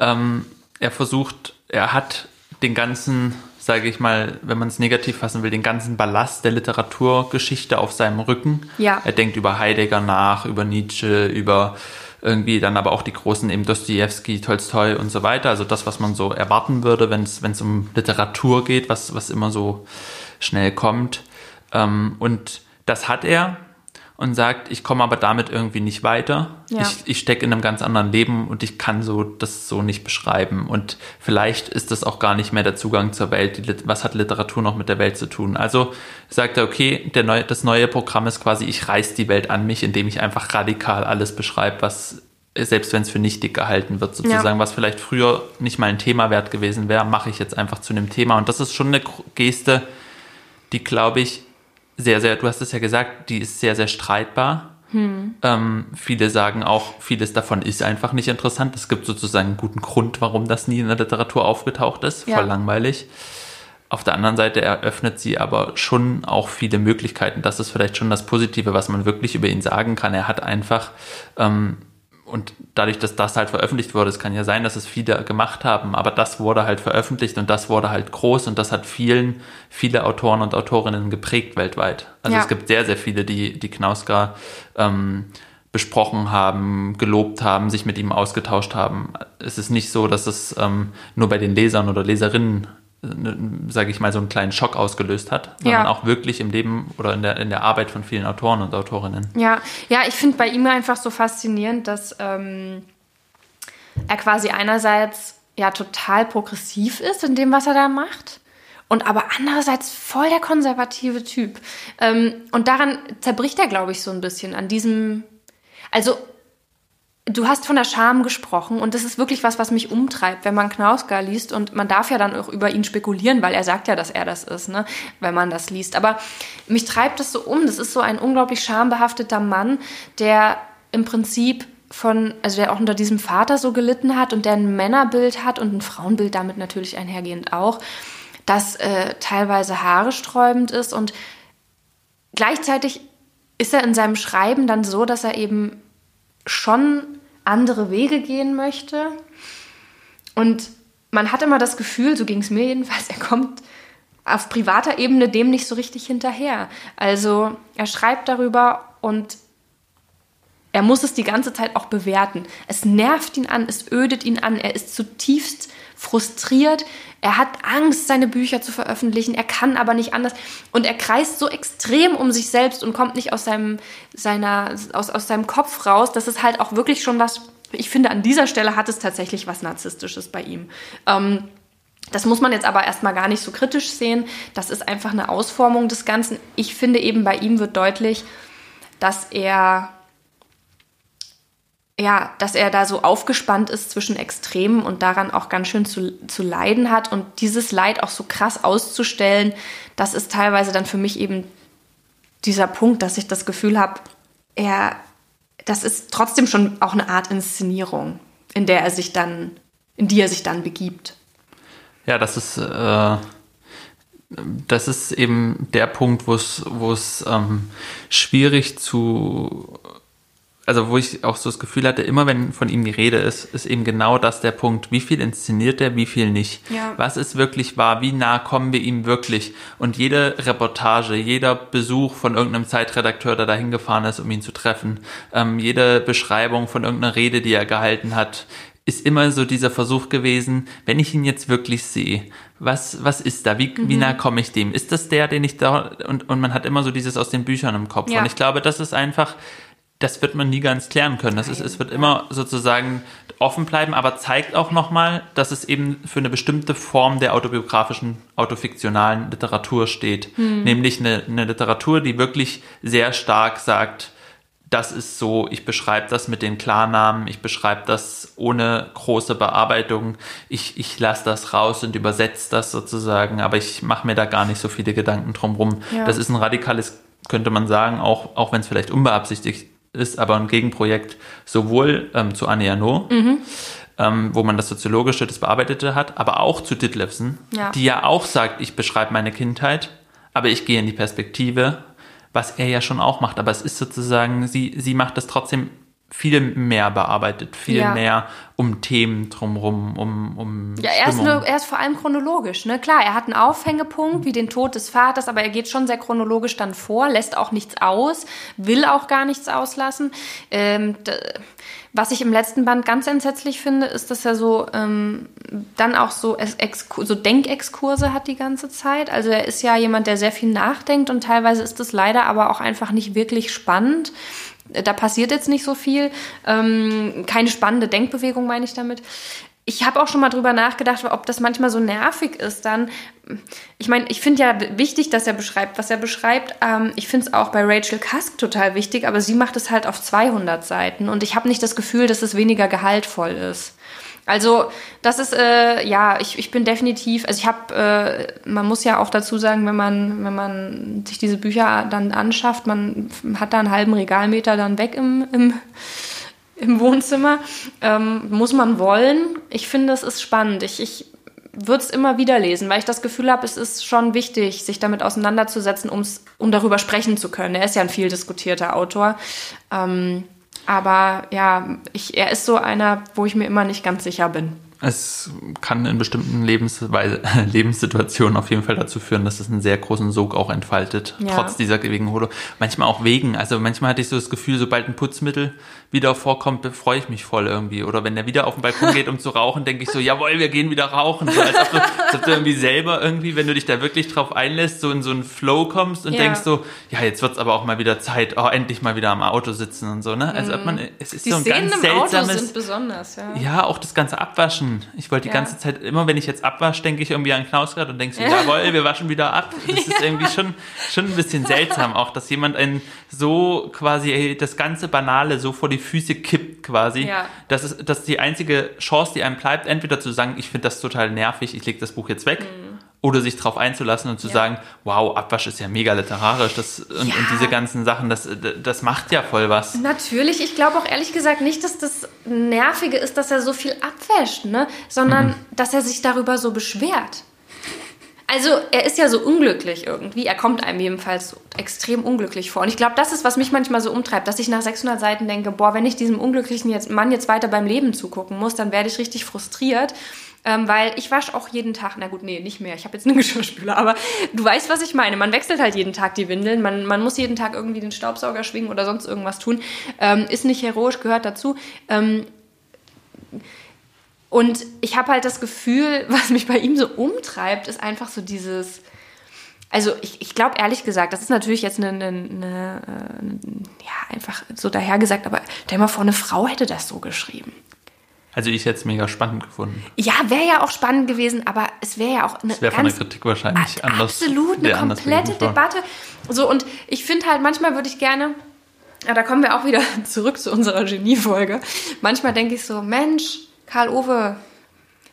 Ähm, er versucht, er hat den ganzen sage ich mal, wenn man es negativ fassen will, den ganzen Ballast der Literaturgeschichte auf seinem Rücken. Ja. Er denkt über Heidegger nach, über Nietzsche, über irgendwie dann aber auch die großen eben Dostoevsky, Tolstoi und so weiter. Also das, was man so erwarten würde, wenn es um Literatur geht, was, was immer so schnell kommt. Ähm, und das hat er und sagt, ich komme aber damit irgendwie nicht weiter. Ja. Ich, ich stecke in einem ganz anderen Leben und ich kann so das so nicht beschreiben. Und vielleicht ist das auch gar nicht mehr der Zugang zur Welt. Was hat Literatur noch mit der Welt zu tun? Also sagt er, okay, der neue, das neue Programm ist quasi, ich reiß die Welt an mich, indem ich einfach radikal alles beschreibe, was selbst wenn es für nichtig gehalten wird, sozusagen, ja. was vielleicht früher nicht mal ein Thema wert gewesen wäre, mache ich jetzt einfach zu einem Thema. Und das ist schon eine Geste, die, glaube ich, sehr, sehr, du hast es ja gesagt, die ist sehr, sehr streitbar. Hm. Ähm, viele sagen auch, vieles davon ist einfach nicht interessant. Es gibt sozusagen einen guten Grund, warum das nie in der Literatur aufgetaucht ist. Ja. Voll langweilig. Auf der anderen Seite eröffnet sie aber schon auch viele Möglichkeiten. Das ist vielleicht schon das Positive, was man wirklich über ihn sagen kann. Er hat einfach ähm, und dadurch, dass das halt veröffentlicht wurde, es kann ja sein, dass es viele gemacht haben, aber das wurde halt veröffentlicht und das wurde halt groß und das hat vielen, viele Autoren und Autorinnen geprägt weltweit. Also ja. es gibt sehr, sehr viele, die, die Knausgar ähm, besprochen haben, gelobt haben, sich mit ihm ausgetauscht haben. Es ist nicht so, dass es ähm, nur bei den Lesern oder Leserinnen sage ich mal, so einen kleinen Schock ausgelöst hat, sondern ja. auch wirklich im Leben oder in der, in der Arbeit von vielen Autoren und Autorinnen. Ja, ja ich finde bei ihm einfach so faszinierend, dass ähm, er quasi einerseits ja total progressiv ist in dem, was er da macht. Und aber andererseits voll der konservative Typ. Ähm, und daran zerbricht er, glaube ich, so ein bisschen an diesem. Also Du hast von der Scham gesprochen und das ist wirklich was, was mich umtreibt, wenn man Knausgar liest und man darf ja dann auch über ihn spekulieren, weil er sagt ja, dass er das ist, ne, wenn man das liest. Aber mich treibt das so um. Das ist so ein unglaublich schambehafteter Mann, der im Prinzip von, also der auch unter diesem Vater so gelitten hat und der ein Männerbild hat und ein Frauenbild damit natürlich einhergehend auch, das äh, teilweise haaresträubend ist und gleichzeitig ist er in seinem Schreiben dann so, dass er eben schon andere Wege gehen möchte. Und man hat immer das Gefühl, so ging es mir jedenfalls, <laughs> er kommt auf privater Ebene dem nicht so richtig hinterher. Also er schreibt darüber und er muss es die ganze Zeit auch bewerten. Es nervt ihn an, es ödet ihn an, er ist zutiefst frustriert, er hat Angst, seine Bücher zu veröffentlichen, er kann aber nicht anders und er kreist so extrem um sich selbst und kommt nicht aus seinem, seiner, aus, aus seinem Kopf raus, dass es halt auch wirklich schon was, ich finde, an dieser Stelle hat es tatsächlich was Narzisstisches bei ihm. Ähm, das muss man jetzt aber erstmal gar nicht so kritisch sehen. Das ist einfach eine Ausformung des Ganzen. Ich finde eben, bei ihm wird deutlich, dass er ja, dass er da so aufgespannt ist zwischen Extremen und daran auch ganz schön zu, zu leiden hat und dieses Leid auch so krass auszustellen, das ist teilweise dann für mich eben dieser Punkt, dass ich das Gefühl habe, er, das ist trotzdem schon auch eine Art Inszenierung, in der er sich dann, in die er sich dann begibt. Ja, das ist, äh, das ist eben der Punkt, wo es, wo es ähm, schwierig zu also wo ich auch so das Gefühl hatte, immer wenn von ihm die Rede ist, ist eben genau das der Punkt. Wie viel inszeniert er, wie viel nicht? Ja. Was ist wirklich wahr? Wie nah kommen wir ihm wirklich? Und jede Reportage, jeder Besuch von irgendeinem Zeitredakteur, der da hingefahren ist, um ihn zu treffen, ähm, jede Beschreibung von irgendeiner Rede, die er gehalten hat, ist immer so dieser Versuch gewesen, wenn ich ihn jetzt wirklich sehe, was, was ist da? Wie, Mhm. wie nah komme ich dem? Ist das der, den ich da, und, und man hat immer so dieses aus den Büchern im Kopf. Ja. Und ich glaube, das ist einfach, das wird man nie ganz klären können. Das ist, es wird immer sozusagen offen bleiben, aber zeigt auch nochmal, dass es eben für eine bestimmte Form der autobiografischen, autofiktionalen Literatur steht. Nämlich eine, eine Literatur, die wirklich sehr stark sagt, das ist so, ich beschreibe das mit den Klarnamen, ich beschreibe das ohne große Bearbeitung, ich, ich lasse das raus und übersetze das sozusagen, aber ich mache mir da gar nicht so viele Gedanken drumrum. Ja. Das ist ein radikales, könnte man sagen, auch, auch wenn es vielleicht unbeabsichtigt ist, aber ein Gegenprojekt sowohl ähm, zu Anne Arnaud, ähm, wo man das Soziologische, das Bearbeitete hat, aber auch zu Ditlevsen, Ja. die ja auch sagt, ich beschreibe meine Kindheit, aber ich gehe in die Perspektive, was er ja schon auch macht. Aber es ist sozusagen, sie, sie macht das trotzdem viel mehr bearbeitet, viel Ja. mehr um Themen drumrum, um, um Ja, er ist, nur, er ist vor allem chronologisch. Ne? Klar, er hat einen Aufhängepunkt, wie den Tod des Vaters, aber er geht schon sehr chronologisch dann vor, lässt auch nichts aus, will auch gar nichts auslassen. Ähm, was ich im letzten Band ganz entsetzlich finde, ist, dass er so ähm, dann auch so, so Denkexkurse hat die ganze Zeit. Also er ist ja jemand, der sehr viel nachdenkt und teilweise ist das leider aber auch einfach nicht wirklich spannend. Da passiert jetzt nicht so viel. Ähm, keine spannende Denkbewegung meine ich damit. Ich habe auch schon mal drüber nachgedacht, ob das manchmal so nervig ist dann. Ich meine, ich finde ja wichtig, dass er beschreibt, was er beschreibt. Ähm, ich finde es auch bei Rachel Cusk total wichtig, aber sie macht es halt auf 200 Seiten und ich habe nicht das Gefühl, dass es weniger gehaltvoll ist. Also das ist, äh, ja, ich, ich bin definitiv, also ich habe, äh, man muss ja auch dazu sagen, wenn man, wenn man sich diese Bücher dann anschafft, man hat da einen halben Regalmeter dann weg im, im, im Wohnzimmer, ähm, muss man wollen. Ich finde, es ist spannend. Ich, ich würde es immer wieder lesen, weil ich das Gefühl habe, es ist schon wichtig, sich damit auseinanderzusetzen, um's, um darüber sprechen zu können. Er ist ja ein viel diskutierter Autor. Ähm, aber ja, ich, er ist so einer, wo ich mir immer nicht ganz sicher bin. Es kann in bestimmten Lebensweise, <laughs> Lebenssituationen auf jeden Fall dazu führen, dass es einen sehr großen Sog auch entfaltet, Ja. trotz dieser ewigen Holo. Manchmal auch wegen. Also manchmal hatte ich so das Gefühl, sobald ein Putzmittel wieder vorkommt, freue ich mich voll irgendwie. Oder wenn der wieder auf den Balkon <laughs> geht, um zu rauchen, denke ich so, jawohl, wir gehen wieder rauchen. So, als, ob du, als ob du irgendwie selber irgendwie, wenn du dich da wirklich drauf einlässt, so in so einen Flow kommst und Ja. denkst so, ja, jetzt wird's aber auch mal wieder Zeit, oh, endlich mal wieder am Auto sitzen und so, ne? Also ob man, es ist Die so ein Szenen ganz im Auto seltsames... sind besonders, ja. Ja, auch das ganze Abwaschen. Ich wollte die Ja. ganze Zeit, immer wenn ich jetzt abwasche, denke ich irgendwie an Knausgard und denke so, Ja. jawohl, wir waschen wieder ab. <laughs> Das ist irgendwie schon, schon ein bisschen seltsam auch, dass jemand einen so quasi ey, das ganze Banale so vor die Füße kippt quasi. Ja. Das ist, das ist die einzige Chance, die einem bleibt, entweder zu sagen, ich finde das total nervig, ich lege das Buch jetzt weg. Oder sich darauf einzulassen und zu. Ja. sagen, wow, Abwasch ist ja mega literarisch das, und, Ja. und diese ganzen Sachen, das, das macht ja voll was. Natürlich, ich glaube auch ehrlich gesagt nicht, dass das Nervige ist, dass er so viel abwäscht, ne? sondern Mhm. dass er sich darüber so beschwert. Also er ist ja so unglücklich irgendwie. Er kommt einem jedenfalls extrem unglücklich vor. Und ich glaube, das ist, was mich manchmal so umtreibt, dass ich nach 600 Seiten denke, boah, wenn ich diesem unglücklichen jetzt, Mann jetzt weiter beim Leben zugucken muss, dann werde ich richtig frustriert. Ähm, weil ich wasche auch jeden Tag, na gut, nee, nicht mehr, ich habe jetzt einen <laughs> Geschirrspüler, aber du weißt, was ich meine. Man wechselt halt jeden Tag die Windeln, man, man muss jeden Tag irgendwie den Staubsauger schwingen oder sonst irgendwas tun. Ähm, ist nicht heroisch, gehört dazu. Ähm, und ich habe halt das Gefühl, <laughs> was mich bei ihm so umtreibt, ist einfach so dieses. Also ich, ich glaube ehrlich gesagt, das ist natürlich jetzt eine, eine, eine, äh, ja, einfach so dahergesagt, aber stell mal vor, eine Frau hätte das so geschrieben. Also ich hätte es mega spannend gefunden. Ja, wäre ja auch spannend gewesen, aber es wäre ja auch eine Das wäre von der Kritik wahrscheinlich Ah, anders. Absolut, eine komplette. Debatte. So, und ich finde halt, manchmal würde ich gerne, ja, da kommen wir auch wieder <laughs> zurück zu unserer Genie-Folge. Manchmal denke ich so, Mensch, Karl-Ove,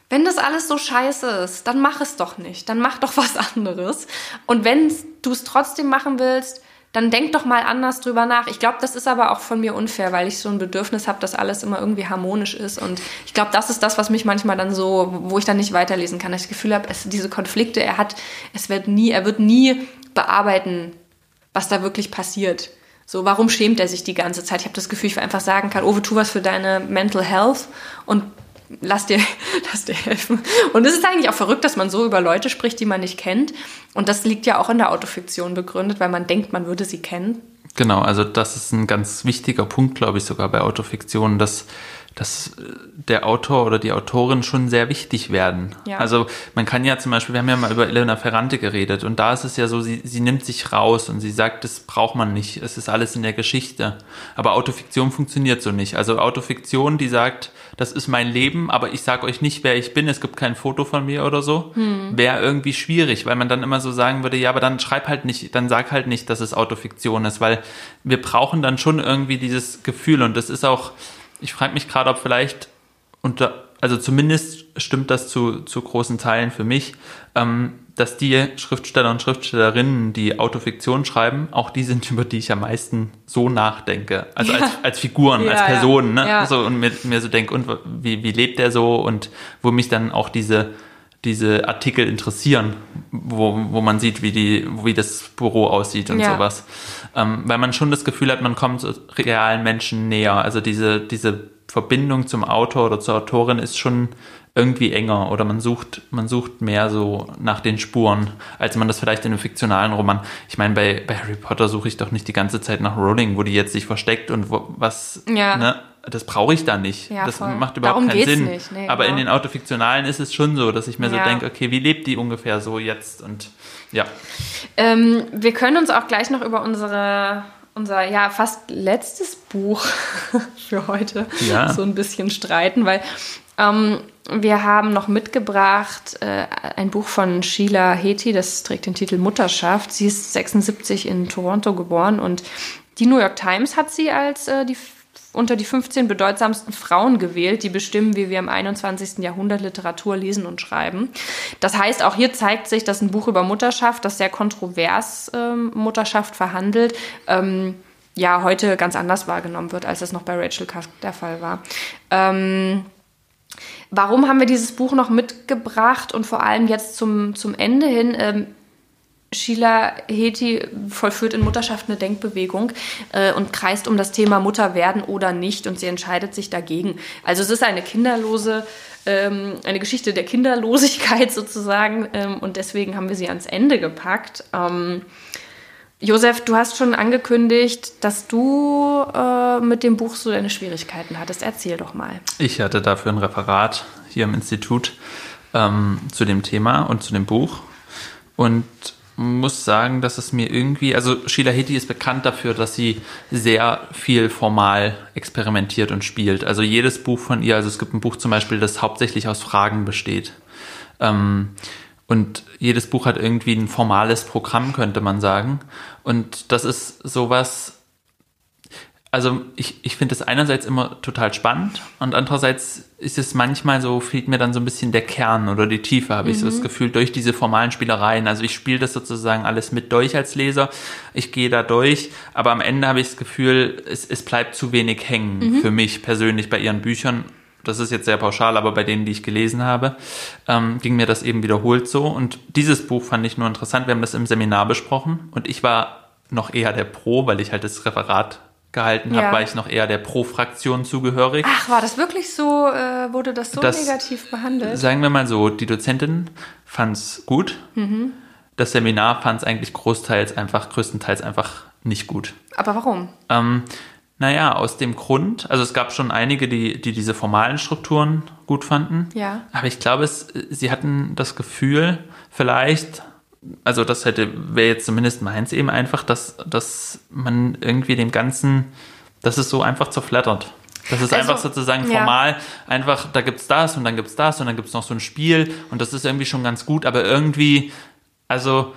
wenn das alles so scheiße ist, dann mach es doch nicht. Dann mach doch was <laughs> anderes. Und wenn du es trotzdem machen willst, dann denk doch mal anders drüber nach. Ich glaube, das ist aber auch von mir unfair, weil ich so ein Bedürfnis habe, dass alles immer irgendwie harmonisch ist. Und ich glaube, das ist das, was mich manchmal dann so, wo ich dann nicht weiterlesen kann. Dass ich das Gefühl habe, es, diese Konflikte, er hat, es wird nie, er wird nie bearbeiten, was da wirklich passiert. So, warum schämt er sich die ganze Zeit? Ich habe das Gefühl, ich einfach sagen kann, Owe, tu was für deine Mental Health und lass dir, <laughs> lass dir helfen. Und es ist eigentlich auch verrückt, dass man so über Leute spricht, die man nicht kennt. Und das liegt ja auch in der Autofiktion begründet, weil man denkt, man würde sie kennen. Genau, also das ist ein ganz wichtiger Punkt, glaube ich, sogar bei Autofiktion, dass dass äh, der Autor oder die Autorin schon sehr wichtig werden. Ja. Also man kann ja zum Beispiel, wir haben ja mal über Elena Ferrante geredet und da ist es ja so, sie, sie nimmt sich raus und sie sagt, das braucht man nicht, es ist alles in der Geschichte. Aber Autofiktion funktioniert so nicht. Also Autofiktion, die sagt, das ist mein Leben, aber ich sage euch nicht, wer ich bin, es gibt kein Foto von mir oder so, hm. wäre irgendwie schwierig, weil man dann immer so sagen würde, ja, aber dann schreib halt nicht, dann sag halt nicht, dass es Autofiktion ist, weil wir brauchen dann schon irgendwie dieses Gefühl und das ist auch ich frage mich gerade, ob vielleicht unter, also zumindest stimmt das zu, zu großen Teilen für mich, ähm, dass die Schriftsteller und Schriftstellerinnen, die Autofiktion schreiben, auch die sind, <laughs> über die ich am meisten so nachdenke. Also ja. als, als Figuren, ja, als Personen, ne? Ja. So, und mir, mir so denke, und wie, wie lebt der so und wo mich dann auch diese, diese Artikel interessieren, wo, wo man sieht, wie, die, wie das Büro aussieht und ja. sowas. Ähm, weil man schon das Gefühl hat, man kommt realen Menschen näher. Also diese, diese Verbindung zum Autor oder zur Autorin ist schon irgendwie enger oder man sucht, man sucht mehr so nach den Spuren, als man das vielleicht in einem fiktionalen Roman. Ich meine, bei, bei Harry Potter suche ich doch nicht die ganze Zeit nach Rowling, wo die jetzt sich versteckt und wo, was, ja. ne? Das brauche ich da nicht. Ja, das voll. macht überhaupt Darum keinen Sinn. Nicht. Nee, Aber genau. in den Autofiktionalen ist es schon so, dass ich mir ja. so denke, okay, wie lebt die ungefähr so jetzt? Und ja. Ähm, wir können uns auch gleich noch über unsere unser ja fast letztes Buch <laughs> für heute ja. so ein bisschen streiten, weil ähm, wir haben noch mitgebracht äh, ein Buch von Sheila Heti, das trägt den Titel Mutterschaft. Sie ist 76 in Toronto geboren und die New York Times hat sie als äh, die unter die 15 bedeutsamsten Frauen gewählt, die bestimmen, wie wir im 21. Jahrhundert Literatur lesen und schreiben. Das heißt, auch hier zeigt sich, dass ein Buch über Mutterschaft, das sehr kontrovers ähm, Mutterschaft verhandelt, ähm, ja, heute ganz anders wahrgenommen wird, als es noch bei Rachel Cuff der Fall war. Ähm, warum haben wir dieses Buch noch mitgebracht und vor allem jetzt zum, zum Ende hin? Sheila Heti vollführt in Mutterschaft eine Denkbewegung äh, und kreist um das Thema Mutter werden oder nicht und sie entscheidet sich dagegen. Also es ist eine kinderlose, ähm, eine Geschichte der Kinderlosigkeit <laughs> sozusagen ähm, und deswegen haben wir sie ans Ende gepackt. Ähm, Josef, du hast schon angekündigt, dass du äh, mit dem Buch so deine Schwierigkeiten hattest. Erzähl doch mal. Ich hatte dafür ein Referat hier im Institut ähm, zu dem Thema und zu dem Buch und muss sagen, dass es mir irgendwie, also Sheila Hiti ist bekannt dafür, dass sie sehr viel formal experimentiert und spielt. Also jedes Buch von ihr, also es gibt ein Buch zum Beispiel, das hauptsächlich aus Fragen besteht. Ähm, und jedes Buch hat irgendwie ein formales Programm, könnte man sagen. Und das ist sowas, also ich, ich finde es einerseits immer total spannend und andererseits ist es manchmal so, fehlt mir dann so ein bisschen der Kern oder die Tiefe, habe mhm. ich so das mhm. Gefühl, durch diese formalen Spielereien. Also ich spiele das sozusagen alles mit durch als Leser, ich gehe da durch, aber am Ende habe ich das Gefühl, es, es bleibt zu wenig hängen mhm. für mich persönlich bei ihren Büchern. Das ist jetzt sehr pauschal, aber bei denen, die ich gelesen habe, ähm, ging mir das eben wiederholt so. Und dieses Buch fand ich nur interessant. Wir haben das im Seminar besprochen und ich war noch eher der Pro, weil ich halt das Referat gehalten ja. habe, war ich noch eher der Pro-Fraktion zugehörig. Ach, war das wirklich so, äh, wurde das so das, negativ behandelt? Sagen wir mal so, die Dozentin fand es gut. Mhm. Das Seminar fand es eigentlich großteils einfach, größtenteils einfach nicht gut. Aber warum? Ähm, naja, aus dem Grund, also es gab schon einige, die, die diese formalen Strukturen gut fanden. Ja. Aber ich glaube, es, sie hatten das Gefühl, vielleicht also das hätte, wäre jetzt zumindest meins eben einfach, dass, dass man irgendwie dem Ganzen, dass es so einfach zerflattert. Das ist also, einfach sozusagen formal, ja. einfach, da gibt's das und dann gibt's das und dann gibt's noch so ein Spiel und das ist irgendwie schon ganz gut, aber irgendwie, also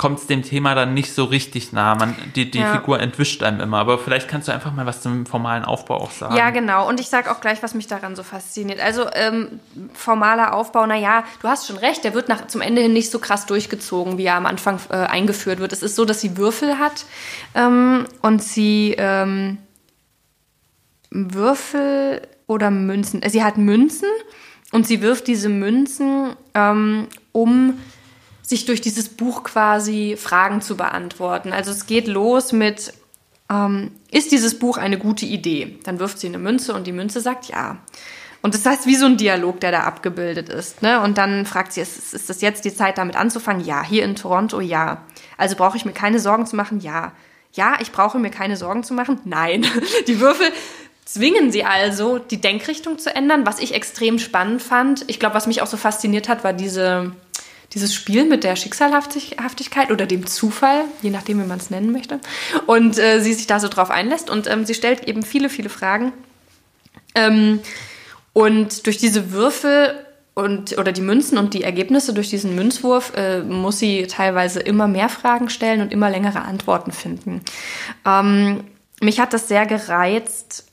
kommt es dem Thema dann nicht so richtig nah. Man, die die ja. Figur entwischt einem immer. Aber vielleicht kannst du einfach mal was zum formalen Aufbau auch sagen. Ja, genau. Und ich sage auch gleich, was mich daran so fasziniert. Also ähm, formaler Aufbau, naja, du hast schon recht, der wird nach, zum Ende hin nicht so krass durchgezogen, wie er am Anfang äh, eingeführt wird. Es ist so, dass sie Würfel hat ähm, und sie ähm, Würfel oder Münzen. Sie hat Münzen und sie wirft diese Münzen ähm, um sich durch dieses Buch quasi Fragen zu beantworten. Also es geht los mit ähm, ist dieses Buch eine gute Idee? Dann wirft sie eine Münze und die Münze sagt ja. Und das heißt, wie so ein Dialog, der da abgebildet ist. Ne? Und dann fragt sie, ist, ist das jetzt die Zeit, damit anzufangen? Ja. Hier in Toronto? Ja. Also brauche ich mir keine Sorgen zu machen? Ja. Ja, ich brauche mir keine Sorgen zu machen? Nein. <laughs> Die Würfel zwingen sie also, die Denkrichtung zu ändern, was ich extrem spannend fand. Ich glaube, was mich auch so fasziniert hat, war diese, dieses Spiel mit der Schicksalhaftigkeit oder dem Zufall, je nachdem, wie man es nennen möchte. Und äh, sie sich da so drauf einlässt. Und ähm, sie stellt eben viele, viele Fragen. Ähm, und durch diese Würfel und oder die Münzen und die Ergebnisse durch diesen Münzwurf äh, muss sie teilweise immer mehr Fragen stellen und immer längere Antworten finden. Ähm, mich hat das sehr gereizt,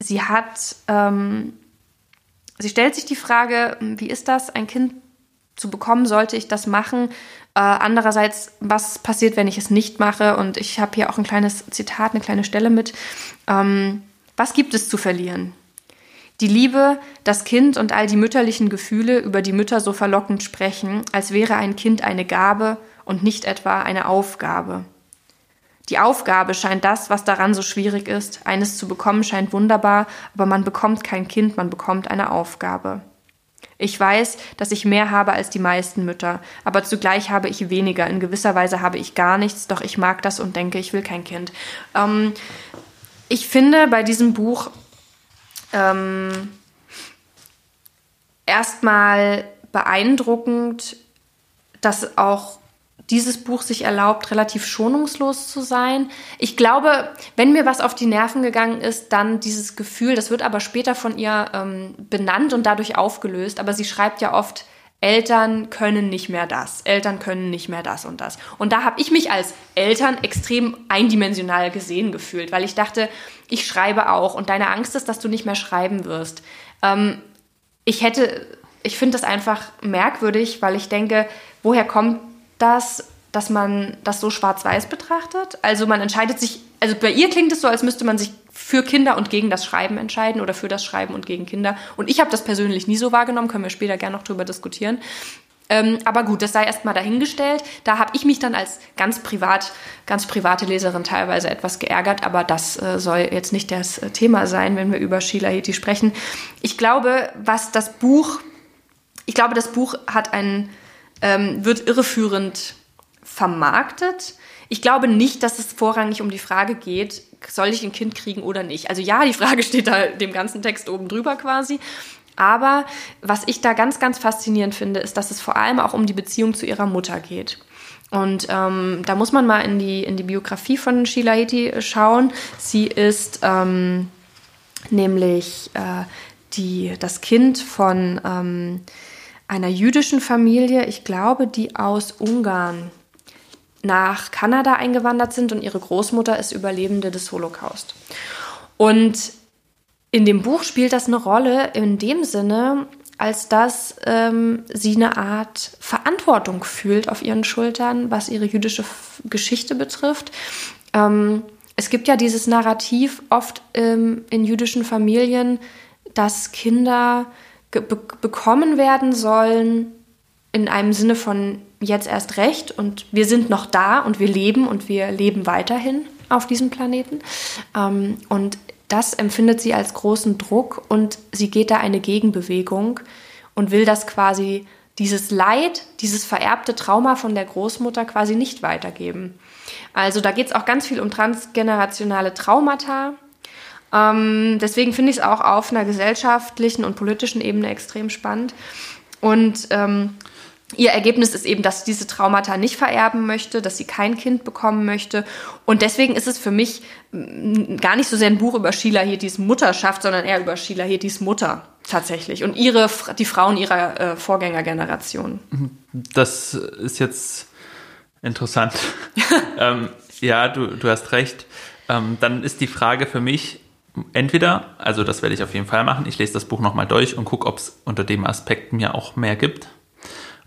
sie hat, ähm, sie stellt sich die Frage, wie ist das, ein Kind zu bekommen, sollte ich das machen? Äh, andererseits, was passiert, wenn ich es nicht mache? Und ich habe hier auch ein kleines Zitat, eine kleine Stelle mit. Ähm, was gibt es zu verlieren? Die Liebe, das Kind und all die mütterlichen Gefühle, über die Mütter so verlockend sprechen, als wäre ein Kind eine Gabe und nicht etwa eine Aufgabe. Die Aufgabe scheint das, was daran so schwierig ist. Eines zu bekommen scheint wunderbar, aber man bekommt kein Kind, man bekommt eine Aufgabe. Ich weiß, dass ich mehr habe als die meisten Mütter, aber zugleich habe ich weniger. In gewisser Weise habe ich gar nichts, doch ich mag das und denke, ich will kein Kind. Ähm, ich finde bei diesem Buch ähm, erstmal beeindruckend, dass auch dieses Buch sich erlaubt, relativ schonungslos zu sein. Ich glaube, wenn mir was auf die Nerven gegangen ist, dann dieses Gefühl, das wird aber später von ihr ähm, benannt und dadurch aufgelöst, aber sie schreibt ja oft, Eltern können nicht mehr das, Eltern können nicht mehr das und das. Und da habe ich mich als Eltern extrem eindimensional gesehen gefühlt, weil ich dachte, ich schreibe auch und deine Angst ist, dass du nicht mehr schreiben wirst. Ähm, ich hätte, ich finde das einfach merkwürdig, weil ich denke, woher kommt das, dass man das so schwarz-weiß betrachtet. Also man entscheidet sich, also bei ihr klingt es so, als müsste man sich für Kinder und gegen das Schreiben entscheiden oder für das Schreiben und gegen Kinder. Und ich habe das persönlich nie so wahrgenommen, können wir später gerne noch drüber diskutieren. Ähm, aber gut, das sei erstmal dahingestellt. Da habe ich mich dann als ganz privat, ganz private Leserin teilweise etwas geärgert, aber das äh, soll jetzt nicht das äh, Thema sein, wenn wir über Sheila Heti sprechen. Ich glaube, was das Buch, ich glaube, das Buch hat einen ähm, wird irreführend vermarktet. Ich glaube nicht, dass es vorrangig um die Frage geht, soll ich ein Kind kriegen oder nicht. Also ja, die Frage <laughs> steht da dem ganzen Text oben drüber quasi. Aber was ich da ganz, ganz faszinierend finde, ist, dass es vor allem auch um die Beziehung zu ihrer Mutter geht. Und ähm, da muss man mal in die, in die Biografie von Sheila Heti schauen. Sie ist ähm, nämlich äh, die, das Kind von ähm, einer jüdischen Familie, ich glaube, die aus Ungarn nach Kanada eingewandert sind und ihre Großmutter ist Überlebende des Holocaust. Und in dem Buch spielt das eine Rolle in dem Sinne, als dass ähm, sie eine Art Verantwortung fühlt auf ihren Schultern, was ihre jüdische Geschichte betrifft. Ähm, es gibt ja dieses Narrativ oft ähm, in jüdischen Familien, dass Kinder be bekommen werden sollen in einem Sinne von jetzt erst recht und wir sind noch da und wir leben und wir leben weiterhin auf diesem Planeten. Ähm, und das empfindet sie als großen Druck und sie geht da eine Gegenbewegung und will das quasi, dieses Leid, dieses vererbte Trauma von der Großmutter quasi nicht weitergeben. Also da geht es auch ganz viel um transgenerationale Traumata, ähm, deswegen finde ich es auch auf einer gesellschaftlichen und politischen Ebene extrem spannend. Und ähm, ihr Ergebnis ist eben, dass sie diese Traumata nicht vererben möchte, dass sie kein Kind bekommen möchte. Und deswegen ist es für mich gar nicht so sehr ein Buch über Sheila Hetis Mutterschaft, sondern eher über Sheila Hetis Mutter tatsächlich und ihre, die Frauen ihrer äh, Vorgängergeneration. Das ist jetzt interessant. <laughs> ähm, ja, du, du hast recht. Ähm, dann ist die Frage für mich, entweder, also das werde ich auf jeden Fall machen, ich lese das Buch nochmal durch und gucke, ob es unter dem Aspekt mir auch mehr gibt.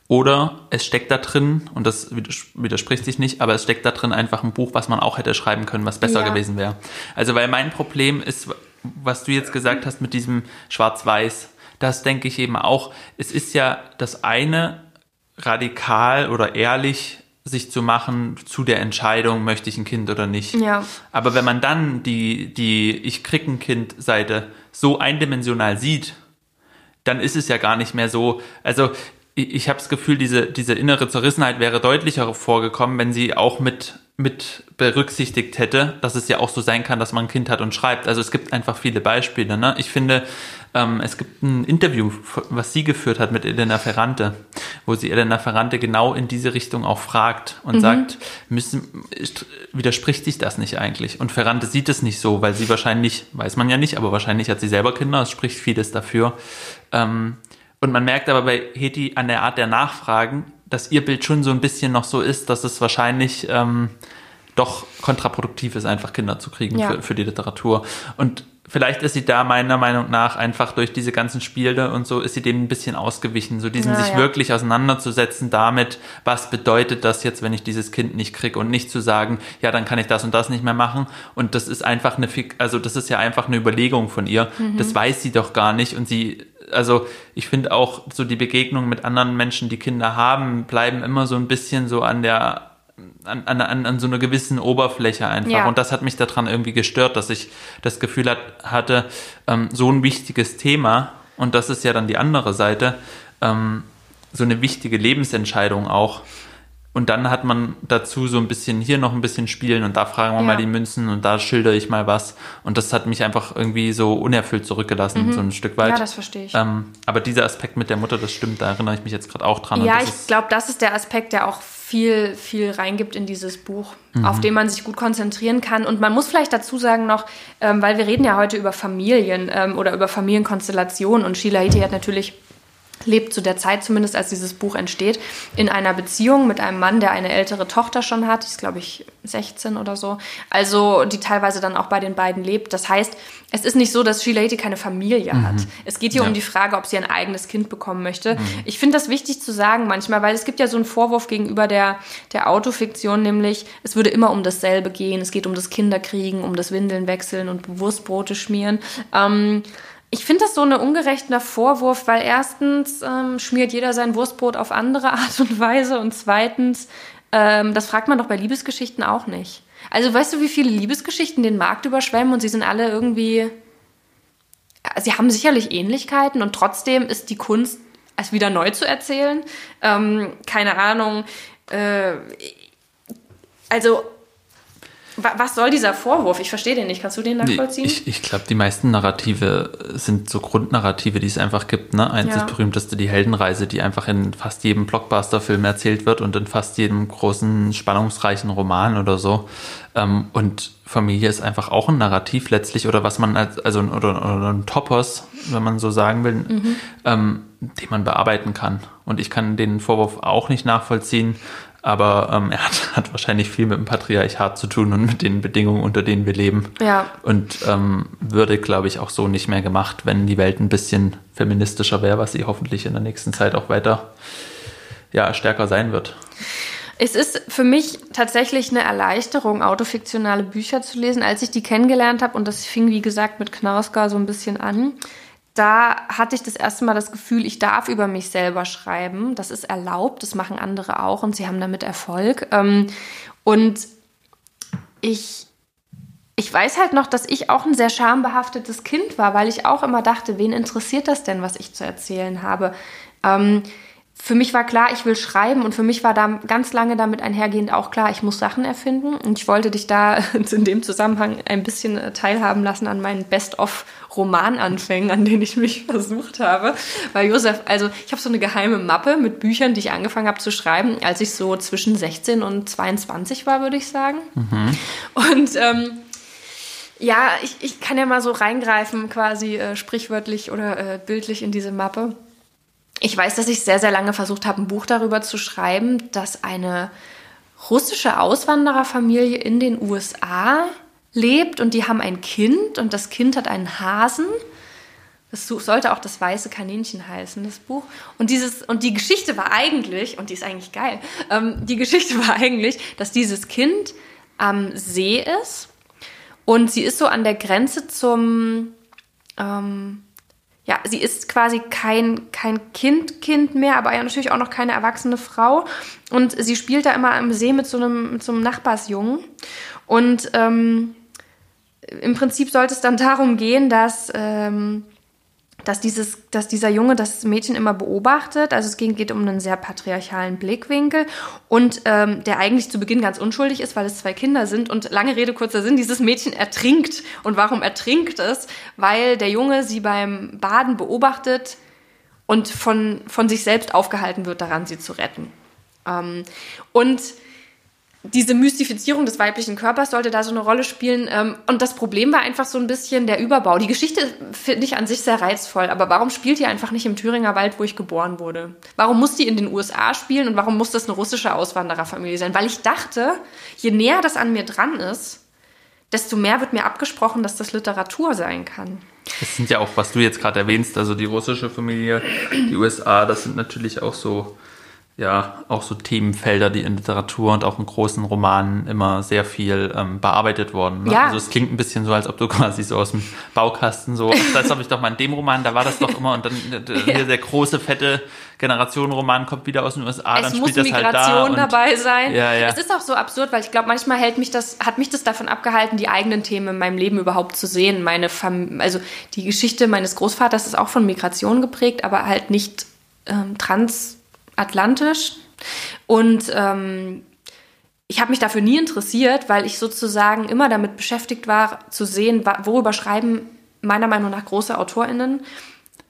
Oder es steckt da drin, und das widerspricht sich nicht, aber es steckt da drin einfach ein Buch, was man auch hätte schreiben können, was besser ja. gewesen wäre. Also, weil mein Problem ist, was du jetzt gesagt hast mit diesem Schwarz-Weiß, das denke ich eben auch. Es ist ja das eine radikal oder ehrlich sich zu machen zu der Entscheidung, möchte ich ein Kind oder nicht. Ja. Aber wenn man dann die, die Ich krieg ein Kind Seite so eindimensional sieht, dann ist es ja gar nicht mehr so, also ich, ich habe das Gefühl, diese, diese innere Zerrissenheit wäre deutlicher vorgekommen, wenn sie auch mit, mit berücksichtigt hätte, dass es ja auch so sein kann, dass man ein Kind hat und schreibt. Also es gibt einfach viele Beispiele. Ne? Ich finde, ähm, es gibt ein Interview, was sie geführt hat mit Elena Ferrante, wo sie Elena Ferrante genau in diese Richtung auch fragt und mhm. sagt, müssen, widerspricht sich das nicht eigentlich? Und Ferrante sieht es nicht so, weil sie wahrscheinlich, weiß man ja nicht, aber wahrscheinlich hat sie selber Kinder, es spricht vieles dafür. Ähm, und man merkt aber bei Heti an der Art der Nachfragen, dass ihr Bild schon so ein bisschen noch so ist, dass es wahrscheinlich ähm, doch kontraproduktiv ist, einfach Kinder zu kriegen ja. für, für die Literatur. Und vielleicht ist sie da meiner Meinung nach einfach durch diese ganzen Spiele und so ist sie dem ein bisschen ausgewichen, so diesen ja, sich ja. wirklich auseinanderzusetzen damit, was bedeutet das jetzt, wenn ich dieses Kind nicht kriege und nicht zu sagen, ja, dann kann ich das und das nicht mehr machen. Und das ist einfach eine, also das ist ja einfach eine Überlegung von ihr, mhm. das weiß sie doch gar nicht. Und sie also ich finde auch so die Begegnungen mit anderen Menschen, die Kinder haben, bleiben immer so ein bisschen so an der an, an, an so einer gewissen Oberfläche einfach. Ja. Und das hat mich daran irgendwie gestört, dass ich das Gefühl hat, hatte, ähm, so ein wichtiges Thema, und das ist ja dann die andere Seite, ähm, so eine wichtige Lebensentscheidung auch. Und dann hat man dazu so ein bisschen hier noch ein bisschen spielen und da fragen wir ja. mal die Münzen und da schildere ich mal was. Und das hat mich einfach irgendwie so unerfüllt zurückgelassen, mhm. so ein Stück weit. Ja, das verstehe ich. Ähm, aber dieser Aspekt mit der Mutter, das stimmt, da erinnere ich mich jetzt gerade auch dran. Ja, ich glaube, das ist der Aspekt, der auch viel, viel reingibt in dieses Buch, mhm. auf den man sich gut konzentrieren kann. Und man muss vielleicht dazu sagen noch, ähm, weil wir reden ja heute über Familien ähm, oder über Familienkonstellationen und Sheila Hiti hat natürlich lebt zu der Zeit zumindest, als dieses Buch entsteht, in einer Beziehung mit einem Mann, der eine ältere Tochter schon hat, die ist glaube ich 16 oder so, also die teilweise dann auch bei den beiden lebt. Das heißt, es ist nicht so, dass Sheila Hiti keine Familie mhm. hat. Es geht hier ja. um die Frage, ob sie ein eigenes Kind bekommen möchte. Mhm. Ich finde das wichtig zu sagen manchmal, weil es gibt ja so einen Vorwurf gegenüber der, der Autofiktion, nämlich es würde immer um dasselbe gehen. Es geht um das Kinderkriegen, um das Windeln wechseln und Wurstbrote schmieren. Ähm, ich finde das so ein ungerechter Vorwurf, weil erstens ähm, schmiert jeder sein Wurstbrot auf andere <laughs> Art und Weise und zweitens, ähm, das fragt man doch bei Liebesgeschichten auch nicht. Also weißt du, wie viele Liebesgeschichten den Markt überschwemmen und sie sind alle irgendwie, sie haben sicherlich Ähnlichkeiten und trotzdem ist die Kunst, es wieder neu zu erzählen. Ähm, keine Ahnung. Äh, also was soll dieser Vorwurf? Ich verstehe den nicht. Kannst du den nachvollziehen? Ich, ich glaube, die meisten Narrative sind so Grundnarrative, die es einfach gibt. Ne? Eins ja. ist berühmteste die Heldenreise, die einfach in fast jedem Blockbuster-Film erzählt wird und in fast jedem großen, spannungsreichen Roman oder so. Ähm, und Familie ist einfach auch ein Narrativ letztlich oder was man als, also oder, oder ein Topos, wenn man so sagen will, mhm. ähm, den man bearbeiten kann. Und ich kann den Vorwurf auch nicht nachvollziehen, aber ähm, er hat, hat, wahrscheinlich viel mit dem Patriarchat zu tun und mit den Bedingungen, unter denen wir leben. Ja. Und ähm, würde, glaube ich, auch so nicht mehr gemacht, wenn die Welt ein bisschen feministischer wäre, was sie hoffentlich in der nächsten Zeit auch weiter ja, stärker sein wird. Es ist für mich tatsächlich eine Erleichterung, autofiktionale Bücher zu lesen, als ich die kennengelernt habe. Und das fing, wie gesagt, mit Knausgar so ein bisschen an da hatte ich das erste Mal das Gefühl, ich darf über mich selber schreiben. Das ist erlaubt, das machen andere auch und sie haben damit Erfolg. Ähm, und ich, ich weiß halt noch, dass ich auch ein sehr schambehaftetes Kind war, weil ich auch immer dachte, wen interessiert das denn, was ich zu erzählen habe? Ähm, für mich war klar, ich will schreiben und für mich war da ganz lange damit einhergehend auch klar, ich muss Sachen erfinden und ich wollte dich da <laughs> in dem Zusammenhang ein bisschen äh, teilhaben lassen an meinen Best-of-Romananfängen, an denen ich mich <laughs> versucht habe. Weil Josef, also ich habe so eine geheime Mappe mit Büchern, die ich angefangen habe zu schreiben, als ich so zwischen 16 und 22 war, würde ich sagen. Mhm. Und ähm, ja, ich, ich kann ja mal so reingreifen, quasi äh, sprichwörtlich oder äh, bildlich in diese Mappe. Ich weiß, dass ich sehr, sehr lange versucht habe, ein Buch darüber zu schreiben, dass eine russische Auswandererfamilie in den USA lebt und die haben ein Kind und das Kind hat einen Hasen. Das sollte auch das weiße Kaninchen heißen, das Buch. Und, dieses, und die Geschichte war eigentlich, und die ist eigentlich geil, ähm, die Geschichte <laughs> war eigentlich, dass dieses Kind am See ist und sie ist so an der Grenze zum, ähm, ja, sie ist quasi kein, kein Kind, Kind mehr, aber natürlich auch noch keine erwachsene Frau. Und sie spielt da immer am See mit so einem, mit so einem Nachbarsjungen. Und ähm, im Prinzip sollte es dann darum gehen, dass ähm, dass, dieses, dass dieser Junge das Mädchen immer beobachtet. Also es geht um einen sehr patriarchalen Blickwinkel und ähm, der eigentlich zu Beginn ganz unschuldig ist, weil es zwei Kinder sind. Und lange Rede, kurzer Sinn, dieses Mädchen ertrinkt. Und warum ertrinkt es? Weil der Junge sie beim Baden beobachtet und von, von sich selbst aufgehalten wird, daran sie zu retten. Ähm, und diese Mystifizierung des weiblichen Körpers sollte da so eine Rolle spielen. Ähm, und das Problem war einfach so ein bisschen der Überbau. Die Geschichte finde ich an sich sehr reizvoll, aber warum spielt die einfach nicht im Thüringer Wald, wo ich geboren wurde? Warum muss die in den USA spielen und warum muss das eine russische Auswandererfamilie sein? Weil ich dachte, je näher das an mir dran ist, desto mehr wird mir abgesprochen, dass das Literatur sein kann. Das sind ja auch, was du jetzt gerade erwähnst, also die russische Familie, die USA, das sind natürlich auch so ja auch so Themenfelder, die in Literatur und auch in großen Romanen immer sehr viel ähm, bearbeitet wurden. Ne? Ja. Also es klingt ein bisschen so, als ob du <laughs> quasi so aus dem Baukasten so, das habe ich doch mal in dem Roman, da war das doch immer und dann äh, hier der große, fette Generationenroman kommt wieder aus den USA, es dann muss spielt Migration das halt da. dabei sein. Ja, ja. Es ist auch so absurd, weil ich glaube, manchmal hält mich das, hat mich das davon abgehalten, die eigenen Themen in meinem Leben überhaupt zu sehen. Meine Fam also die Geschichte meines Großvaters ist auch von Migration geprägt, aber halt nicht ähm, trans atlantisch. Und ähm, ich habe mich dafür nie interessiert, weil ich sozusagen immer damit beschäftigt war, zu sehen, worüber schreiben meiner Meinung nach große AutorInnen.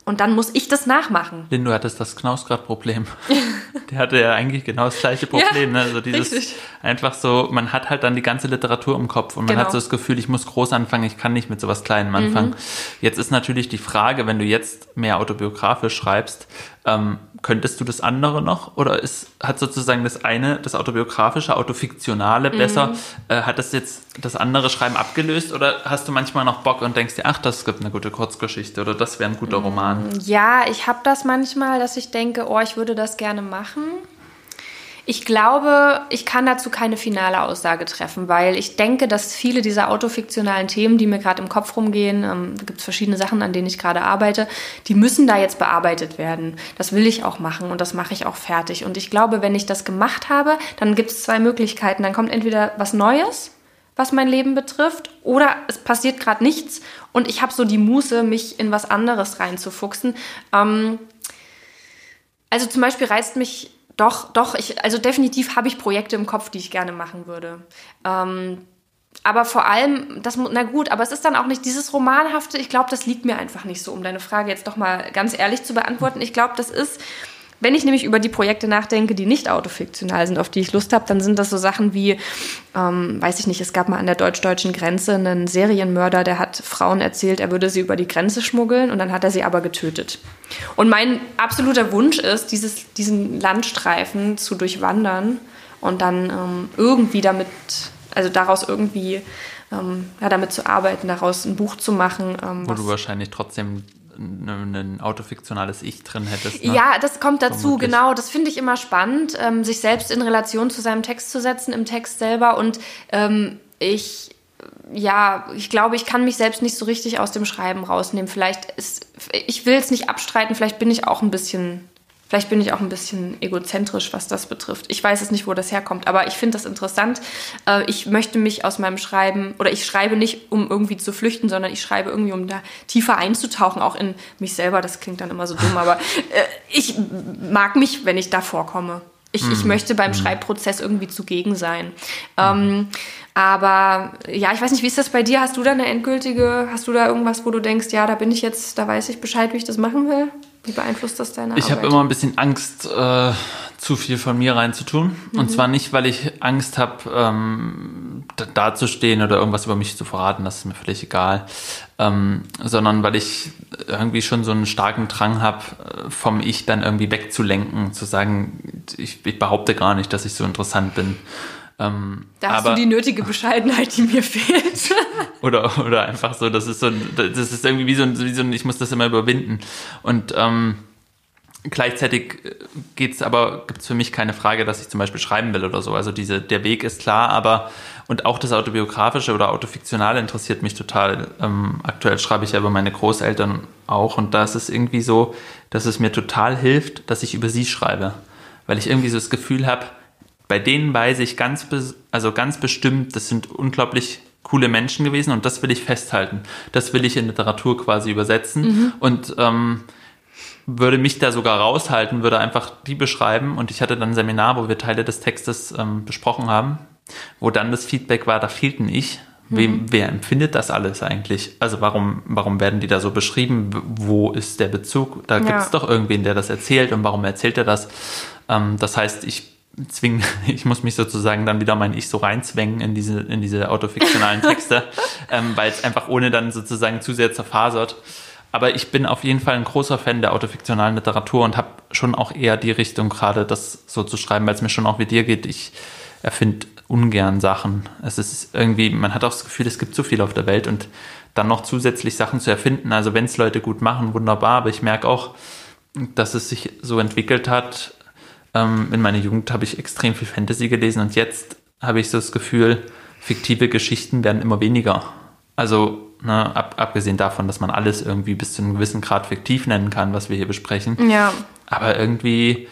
Und dann muss ich das nachmachen. Lin, du hattest das Knausgrad-Problem. <laughs> Der hatte ja eigentlich genau das gleiche Problem. Ja, ne? Also dieses richtig. einfach so, man hat halt dann die ganze Literatur im Kopf und man genau. hat so das Gefühl, ich muss groß anfangen, ich kann nicht mit sowas Kleinem anfangen. Mhm. Jetzt ist natürlich die Frage, wenn du jetzt mehr autobiografisch schreibst, ähm, könntest du das andere noch? Oder ist, hat sozusagen das eine, das autobiografische, autofiktionale besser, mhm. äh, hat das jetzt das andere Schreiben abgelöst? Oder hast du manchmal noch Bock und denkst dir, ach, das gibt eine gute Kurzgeschichte oder das wäre ein guter mhm. Roman? Ja, ich habe das manchmal, dass ich denke, oh, ich würde das gerne machen. Ich glaube, ich kann dazu keine finale Aussage treffen, weil ich denke, dass viele dieser autofiktionalen Themen, die mir gerade im Kopf rumgehen, ähm, da gibt es verschiedene Sachen, an denen ich gerade arbeite, die müssen da jetzt bearbeitet werden. Das will ich auch machen und das mache ich auch fertig. Und ich glaube, wenn ich das gemacht habe, dann gibt es zwei Möglichkeiten. Dann kommt entweder was Neues, was mein Leben betrifft, oder es passiert gerade nichts und ich habe so die Muße, mich in was anderes reinzufuchsen. Ähm, also zum Beispiel reizt mich doch, doch, ich, also definitiv habe ich Projekte im Kopf, die ich gerne machen würde. Ähm, aber vor allem, das, na gut, aber es ist dann auch nicht dieses Romanhafte, ich glaube, das liegt mir einfach nicht so, um deine Frage jetzt doch mal ganz ehrlich zu beantworten. Ich glaube, das ist wenn ich nämlich über die Projekte nachdenke, die nicht autofiktional sind, auf die ich Lust habe, dann sind das so Sachen wie, ähm, weiß ich nicht, es gab mal an der deutsch-deutschen Grenze einen Serienmörder, der hat Frauen erzählt, er würde sie über die Grenze schmuggeln und dann hat er sie aber getötet. Und mein absoluter Wunsch ist, dieses, diesen Landstreifen zu durchwandern und dann ähm, irgendwie damit, also daraus irgendwie ähm, ja, damit zu arbeiten, daraus ein Buch zu machen. Ähm, Wo du wahrscheinlich trotzdem ein autofiktionales Ich drin hättest. Ne? Ja, das kommt dazu, Vermutlich. genau. Das finde ich immer spannend, ähm, sich selbst in Relation zu seinem Text zu setzen, im Text selber. Und ähm, ich, ja, ich glaube, ich kann mich selbst nicht so richtig aus dem Schreiben rausnehmen. Vielleicht ist, ich will es nicht abstreiten, vielleicht bin ich auch ein bisschen Vielleicht bin ich auch ein bisschen egozentrisch, was das betrifft. Ich weiß es nicht, wo das herkommt, aber ich finde das interessant. Äh, ich möchte mich aus meinem Schreiben, oder ich schreibe nicht, um irgendwie zu flüchten, sondern ich schreibe irgendwie, um da tiefer einzutauchen, auch in mich selber. Das klingt dann immer so dumm, aber äh, ich mag mich, wenn ich da vorkomme. Ich, ich hm. möchte beim hm. Schreibprozess irgendwie zugegen sein. Ähm, aber ja, ich weiß nicht, wie ist das bei dir? Hast du da eine endgültige, hast du da irgendwas, wo du denkst, ja, da bin ich jetzt, da weiß ich Bescheid, wie ich das machen will? Wie beeinflusst das deine ich Arbeit? Ich habe immer ein bisschen Angst, äh, zu viel von mir reinzutun. Mhm. Und zwar nicht, weil ich Angst habe, ähm, dazustehen oder irgendwas über mich zu verraten, das ist mir völlig egal, ähm, sondern weil ich irgendwie schon so einen starken Drang habe, äh, vom Ich dann irgendwie wegzulenken, zu sagen, ich, ich behaupte gar nicht, dass ich so interessant bin. Ähm, da hast aber, du die nötige Bescheidenheit, die mir fehlt. <laughs> oder, oder einfach so, das ist so, das ist irgendwie wie so, ein, wie so ein, ich muss das immer überwinden. Und ähm, gleichzeitig äh, geht's aber, gibt's für mich keine Frage, dass ich zum Beispiel schreiben will oder so. Also diese, der Weg ist klar, aber und auch das Autobiografische oder Autofiktionale interessiert mich total. Ähm, aktuell schreibe ich ja über meine Großeltern auch und da ist es irgendwie so, dass es mir total hilft, dass ich über sie schreibe. Weil ich irgendwie so das Gefühl habe, bei denen weiß ich ganz, also ganz bestimmt, das sind unglaublich coole Menschen gewesen und das will ich festhalten. Das will ich in Literatur quasi übersetzen mhm. und ähm, würde mich da sogar raushalten, würde einfach die beschreiben und ich hatte dann ein Seminar, wo wir Teile des Textes ähm, besprochen haben, wo dann das Feedback war, da fehlten ich. Wem, mhm. wer empfindet das alles eigentlich? Also warum, warum werden die da so beschrieben? Wo ist der Bezug? Da gibt es doch irgendwen, der das erzählt und warum erzählt er das? Ähm, das heißt, ich zwingen, <laughs> ich muss mich sozusagen dann wieder mein Ich so reinzwängen in diese, in diese autofiktionalen <laughs> Texte, ähm, weil es einfach ohne dann sozusagen zu sehr zerfasert. Aber ich bin auf jeden Fall ein großer Fan der autofiktionalen Literatur und habe schon auch eher die Richtung gerade, das so zu schreiben, weil es mir schon auch wie dir geht. Ich erfinde ungern Sachen. Es ist irgendwie, man hat auch das Gefühl, es gibt so viel auf der Welt und dann noch zusätzlich Sachen zu erfinden. Also wenn es Leute gut machen, wunderbar. Aber ich merke auch, dass es sich so entwickelt hat, ähm, in meiner Jugend habe ich extrem viel Fantasy gelesen und jetzt habe ich so das Gefühl, fiktive Geschichten werden immer weniger. Also, ne, ab, abgesehen davon, dass man alles irgendwie bis zu einem gewissen Grad fiktiv nennen kann, was wir hier besprechen. Ja. Aber irgendwie,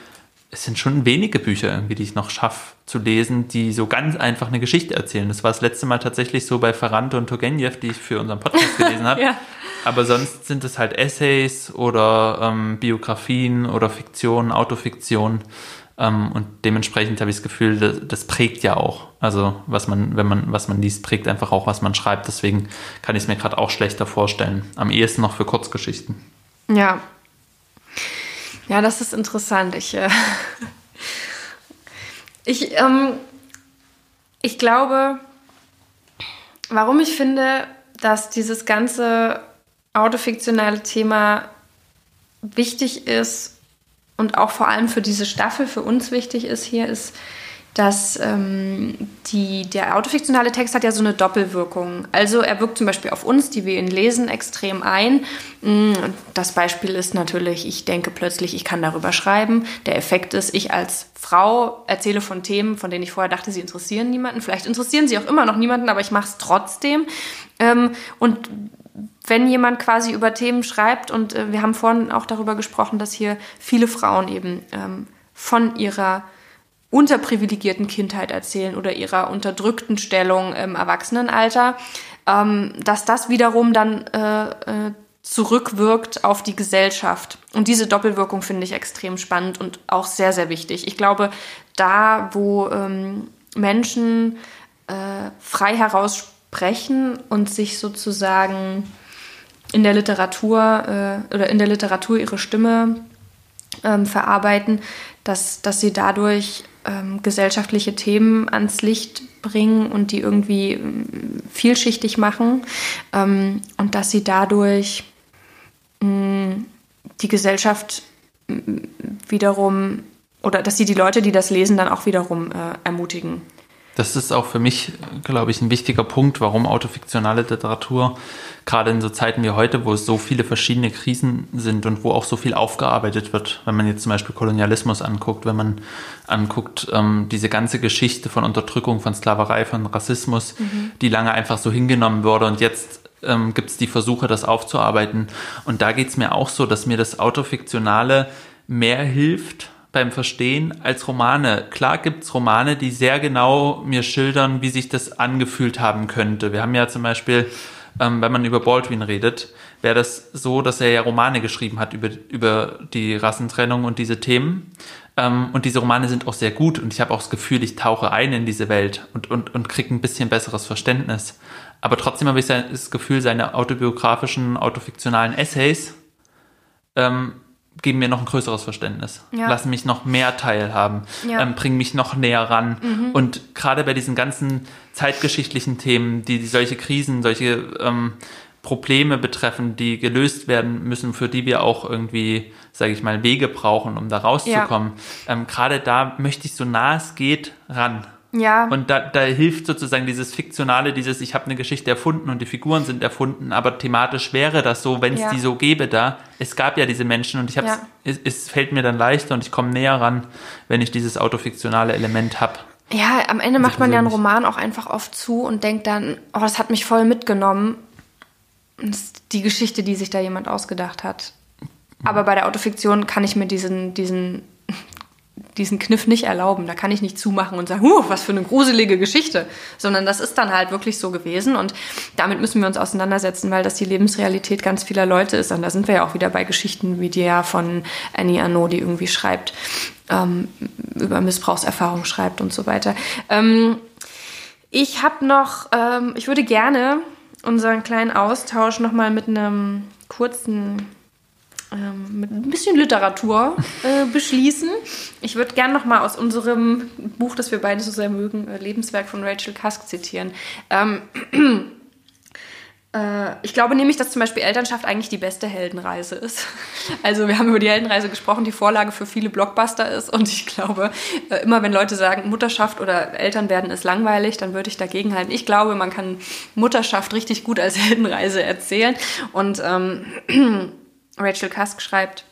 es sind schon wenige Bücher irgendwie, die ich noch schaffe zu lesen, die so ganz einfach eine Geschichte erzählen. Das war das letzte Mal tatsächlich so bei Ferrante und Turgenev, die ich für unseren Podcast <laughs> gelesen habe. ja. Aber sonst sind es halt Essays oder ähm, Biografien oder Fiktion, Autofiktion. Ähm, und dementsprechend habe ich das Gefühl, das, das, prägt ja auch. Also was man, wenn man, was man liest, prägt einfach auch, was man schreibt. Deswegen kann ich es mir gerade auch schlechter vorstellen. Am ehesten noch für Kurzgeschichten. Ja. Ja, das ist interessant. Ich, äh, <laughs> ich, ähm, ich glaube, warum ich finde, dass dieses ganze autofiktionale Thema wichtig ist und auch vor allem für diese Staffel für uns wichtig ist hier, ist, dass ähm, die, der autofiktionale Text hat ja so eine Doppelwirkung. Also er wirkt zum Beispiel auf uns, die wir ihn lesen, extrem ein. Mm, das Beispiel ist natürlich, ich denke plötzlich, ich kann darüber schreiben. Der Effekt ist, ich als Frau erzähle von Themen, von denen ich vorher dachte, sie interessieren niemanden. Vielleicht interessieren sie auch immer noch niemanden, aber ich mache es trotzdem. Ähm, und wenn jemand quasi über Themen schreibt, und äh, wir haben vorhin auch darüber gesprochen, dass hier viele Frauen eben ähm, von ihrer unterprivilegierten Kindheit erzählen oder ihrer unterdrückten Stellung im Erwachsenenalter, ähm, dass das wiederum dann äh, äh, zurückwirkt auf die Gesellschaft. Und diese Doppelwirkung finde ich extrem spannend und auch sehr, sehr wichtig. Ich glaube, da, wo ähm, Menschen äh, frei heraussprechen und sich sozusagen in der Literatur äh, oder in der Literatur ihre Stimme ähm, verarbeiten, dass, dass sie dadurch ähm, gesellschaftliche Themen ans Licht bringen und die irgendwie ähm, vielschichtig machen ähm, und dass sie dadurch mh, die Gesellschaft wiederum oder dass sie die Leute, die das lesen, dann auch wiederum äh, ermutigen. Das ist auch für mich, glaube ich, ein wichtiger Punkt, warum autofiktionale Literatur, gerade in so Zeiten wie heute, wo es so viele verschiedene Krisen sind und wo auch so viel aufgearbeitet wird, wenn man jetzt zum Beispiel Kolonialismus anguckt, wenn man anguckt, ähm, diese ganze Geschichte von Unterdrückung, von Sklaverei, von Rassismus, mhm. die lange einfach so hingenommen wurde und jetzt ähm, gibt es die Versuche, das aufzuarbeiten. Und da geht es mir auch so, dass mir das Autofiktionale mehr hilft, beim Verstehen als Romane. Klar gibt's Romane, die sehr genau mir schildern, wie sich das angefühlt haben könnte. Wir haben ja zum Beispiel, ähm, wenn man über Baldwin redet, wäre das so, dass er ja Romane geschrieben hat über, über die Rassentrennung und diese Themen. Ähm, und diese Romane sind auch sehr gut und ich habe auch das Gefühl, ich tauche ein in diese Welt und, und, und kriege ein bisschen besseres Verständnis. Aber trotzdem habe ich das Gefühl, seine autobiografischen, autofiktionalen Essays ähm, geben mir noch ein größeres Verständnis, ja. lassen mich noch mehr teilhaben, ja. ähm, bringen mich noch näher ran. Mhm. Und gerade bei diesen ganzen zeitgeschichtlichen Themen, die, die solche Krisen, solche ähm, Probleme betreffen, die gelöst werden müssen, für die wir auch irgendwie, sage ich mal, Wege brauchen, um da rauszukommen. Ja. Ähm, gerade da möchte ich so nah es geht ran. Ja. Und da, da hilft sozusagen dieses Fiktionale, dieses, ich habe eine Geschichte erfunden und die Figuren sind erfunden, aber thematisch wäre das so, wenn es Ja. die so gäbe da. Es gab ja diese Menschen und ich Ja. es, es fällt mir dann leichter und ich komme näher ran, wenn ich dieses autofiktionale Element habe. Ja, am Ende macht man ja einen. Roman auch einfach oft zu und denkt dann, oh, das hat mich voll mitgenommen. Das ist die Geschichte, die sich da jemand ausgedacht hat. Aber bei der Autofiktion kann ich mir diesen, diesen, diesen Kniff nicht erlauben. Da kann ich nicht zumachen und sagen, huh, was für eine gruselige Geschichte. Sondern das ist dann halt wirklich so gewesen. Und damit müssen wir uns auseinandersetzen, weil das die Lebensrealität ganz vieler Leute ist. Und da sind wir ja auch wieder bei Geschichten wie die ja von Annie Arnaud, die irgendwie schreibt, ähm, über Missbrauchserfahrung schreibt und so weiter. Ähm, ich habe noch, ähm, ich würde gerne unseren kleinen Austausch nochmal mit einem kurzen, ähm, mit ein bisschen Literatur äh, beschließen. Ich würde gerne nochmal aus unserem Buch, das wir beide so sehr mögen, äh, Lebenswerk von Rachel Cusk zitieren. Ähm, <clears throat> äh, ich glaube nämlich, dass zum Beispiel Elternschaft eigentlich die beste Heldenreise ist. <laughs> Also wir haben über die Heldenreise gesprochen, die Vorlage für viele Blockbuster ist. Und ich glaube, äh, immer wenn Leute sagen, Mutterschaft oder Eltern werden ist langweilig, dann würde ich dagegen halten. Ich glaube, man kann Mutterschaft richtig gut als <laughs> Heldenreise erzählen. Und ähm, <clears throat> Rachel Cusk schreibt,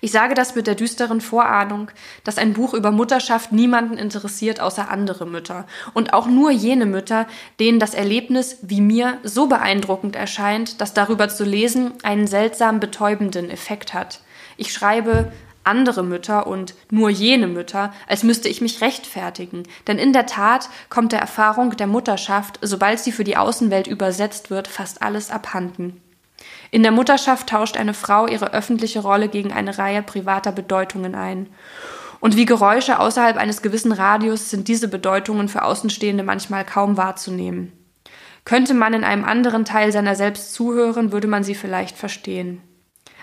ich sage das mit der düsteren Vorahnung, dass ein Buch über Mutterschaft niemanden interessiert außer andere Mütter. Und auch nur jene Mütter, denen das Erlebnis wie mir so beeindruckend erscheint, dass darüber zu lesen einen seltsam betäubenden Effekt hat. Ich schreibe andere Mütter und nur jene Mütter, als müsste ich mich rechtfertigen. Denn in der Tat kommt der Erfahrung der Mutterschaft, sobald sie für die Außenwelt übersetzt wird, fast alles abhanden. In der Mutterschaft tauscht eine Frau ihre öffentliche Rolle gegen eine Reihe privater Bedeutungen ein. Und wie Geräusche außerhalb eines gewissen Radius sind diese Bedeutungen für Außenstehende manchmal kaum wahrzunehmen. Könnte man in einem anderen Teil seiner selbst zuhören, würde man sie vielleicht verstehen.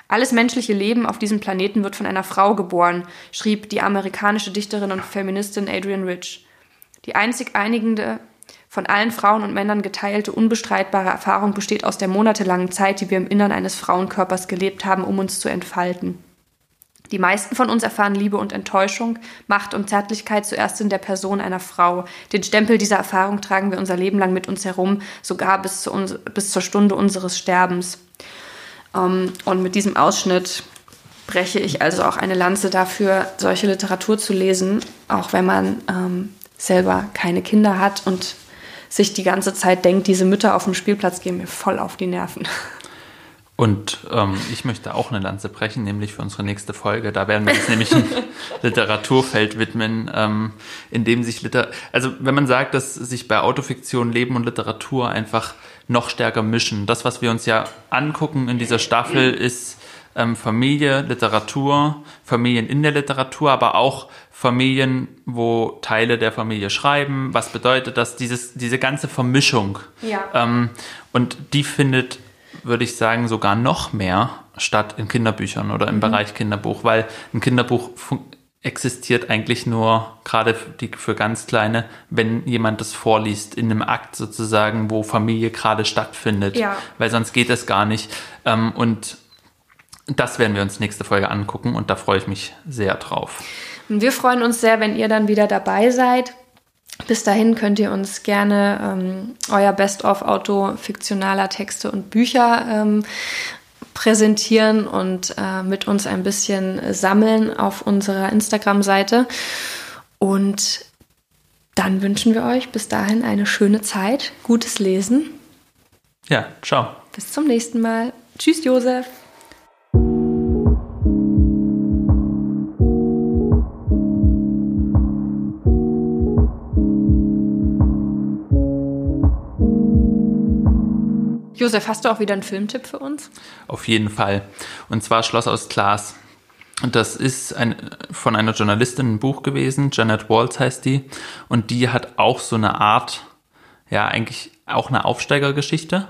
Alles menschliche Leben auf diesem Planeten wird von einer Frau geboren, schrieb die amerikanische Dichterin und Feministin Adrienne Rich. Die einzig einigende von allen Frauen und Männern geteilte, unbestreitbare Erfahrung besteht aus der monatelangen Zeit, die wir im Innern eines Frauenkörpers gelebt haben, um uns zu entfalten. Die meisten von uns erfahren Liebe und Enttäuschung, Macht und Zärtlichkeit zuerst in der Person einer Frau. Den Stempel dieser Erfahrung tragen wir unser Leben lang mit uns herum, sogar bis, zu uns, bis zur Stunde unseres Sterbens. Ähm, und mit diesem Ausschnitt breche ich also auch eine Lanze dafür, solche Literatur zu lesen, auch wenn man ähm, selber keine Kinder hat und sich die ganze Zeit denkt, diese Mütter auf dem Spielplatz gehen mir voll auf die Nerven. Und ähm, ich möchte auch eine Lanze brechen, nämlich für unsere nächste Folge. Da werden wir uns nämlich ein <laughs> Literaturfeld widmen, ähm, in dem sich Liter also wenn man sagt, dass sich bei Autofiktion Leben und Literatur einfach noch stärker mischen. Das, was wir uns ja angucken in dieser Staffel, ist ähm, Familie, Literatur, Familien in der Literatur, aber auch Familien, wo Teile der Familie schreiben. Was bedeutet das? Dieses, diese ganze Vermischung. Ja. Ähm, und die findet würde ich sagen, sogar noch mehr statt in Kinderbüchern oder im Bereich Kinderbuch, weil ein Kinderbuch existiert eigentlich nur gerade für, die, für ganz kleine, wenn jemand das vorliest in einem Akt sozusagen, wo Familie gerade stattfindet, Ja. weil sonst geht es gar nicht. Ähm, und das werden wir uns nächste Folge angucken und da freue ich mich sehr drauf. Und wir freuen uns sehr, wenn ihr dann wieder dabei seid. Bis dahin könnt ihr uns gerne ähm, euer Best-of-Auto fiktionaler Texte und Bücher ähm, präsentieren und äh, mit uns ein bisschen sammeln auf unserer Instagram-Seite. Und dann wünschen wir euch bis dahin eine schöne Zeit, gutes Lesen. Ja, ciao. Bis zum nächsten Mal. Tschüss, Josef. Josef, hast du auch wieder einen Filmtipp für uns? Auf jeden Fall. Und zwar Schloss aus Glas. Und das ist ein, von einer Journalistin ein Buch gewesen, Janet Walls heißt die. Und die hat auch so eine Art, ja, eigentlich auch eine Aufsteigergeschichte.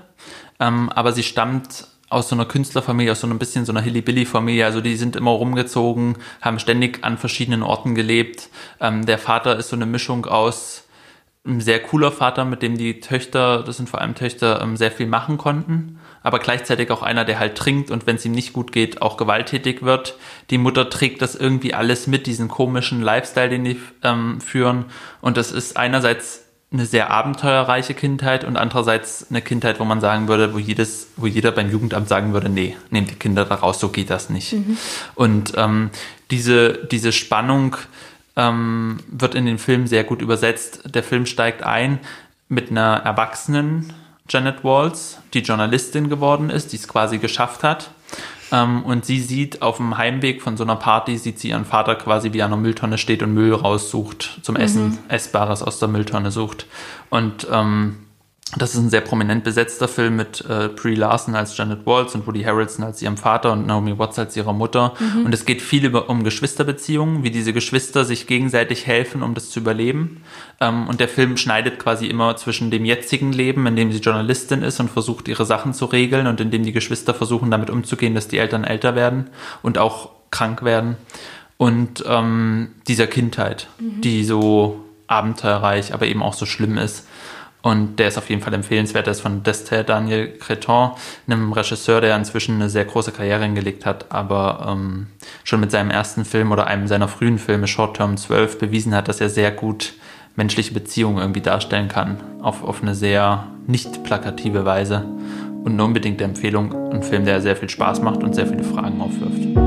Ähm, aber sie stammt aus so einer Künstlerfamilie, aus so ein bisschen so einer Hilly-Billy-Familie. Also die sind immer rumgezogen, haben ständig an verschiedenen Orten gelebt. Ähm, der Vater ist so eine Mischung aus ein sehr cooler Vater, mit dem die Töchter, das sind vor allem Töchter, ähm, sehr viel machen konnten. Aber gleichzeitig auch einer, der halt trinkt und wenn es ihm nicht gut geht, auch gewalttätig wird. Die Mutter trägt das irgendwie alles mit, diesen komischen Lifestyle, den die ähm, führen. Und das ist einerseits eine sehr abenteuerreiche Kindheit und andererseits eine Kindheit, wo man sagen würde, wo jedes, wo jeder beim Jugendamt sagen würde, nee, nehmt die Kinder da raus, so geht das nicht. Mhm. Und ähm, diese, diese Spannung ähm, wird in den Film sehr gut übersetzt. Der Film steigt ein mit einer erwachsenen Janet Walls, die Journalistin geworden ist, die es quasi geschafft hat. Ähm, und sie sieht auf dem Heimweg von so einer Party, sieht sie ihren Vater quasi wie an einer Mülltonne steht und Müll raussucht, zum Essen, mhm. Essbares aus der Mülltonne sucht. Und ähm, das ist ein sehr prominent besetzter Film mit äh, Brie Larson als Janet Waltz und Woody Harrelson als ihrem Vater und Naomi Watts als ihrer Mutter. Mhm. Und es geht viel über, um Geschwisterbeziehungen, wie diese Geschwister sich gegenseitig helfen, um das zu überleben. Ähm, und der Film schneidet quasi immer zwischen dem jetzigen Leben, in dem sie Journalistin ist und versucht, ihre Sachen zu regeln und in dem die Geschwister versuchen, damit umzugehen, dass die Eltern älter werden und auch krank werden. Und ähm, dieser Kindheit, mhm. die so abenteuerreich, aber eben auch so schlimm ist. Und der ist auf jeden Fall empfehlenswert. Der ist von Destin Daniel Creton, einem Regisseur, der inzwischen eine sehr große Karriere hingelegt hat, aber ähm, schon mit seinem ersten Film oder einem seiner frühen Filme, Short Term 12, bewiesen hat, dass er sehr gut menschliche Beziehungen irgendwie darstellen kann. Auf, auf eine sehr nicht plakative Weise. Und eine unbedingte Empfehlung. Ein Film, der sehr viel Spaß macht und sehr viele Fragen aufwirft.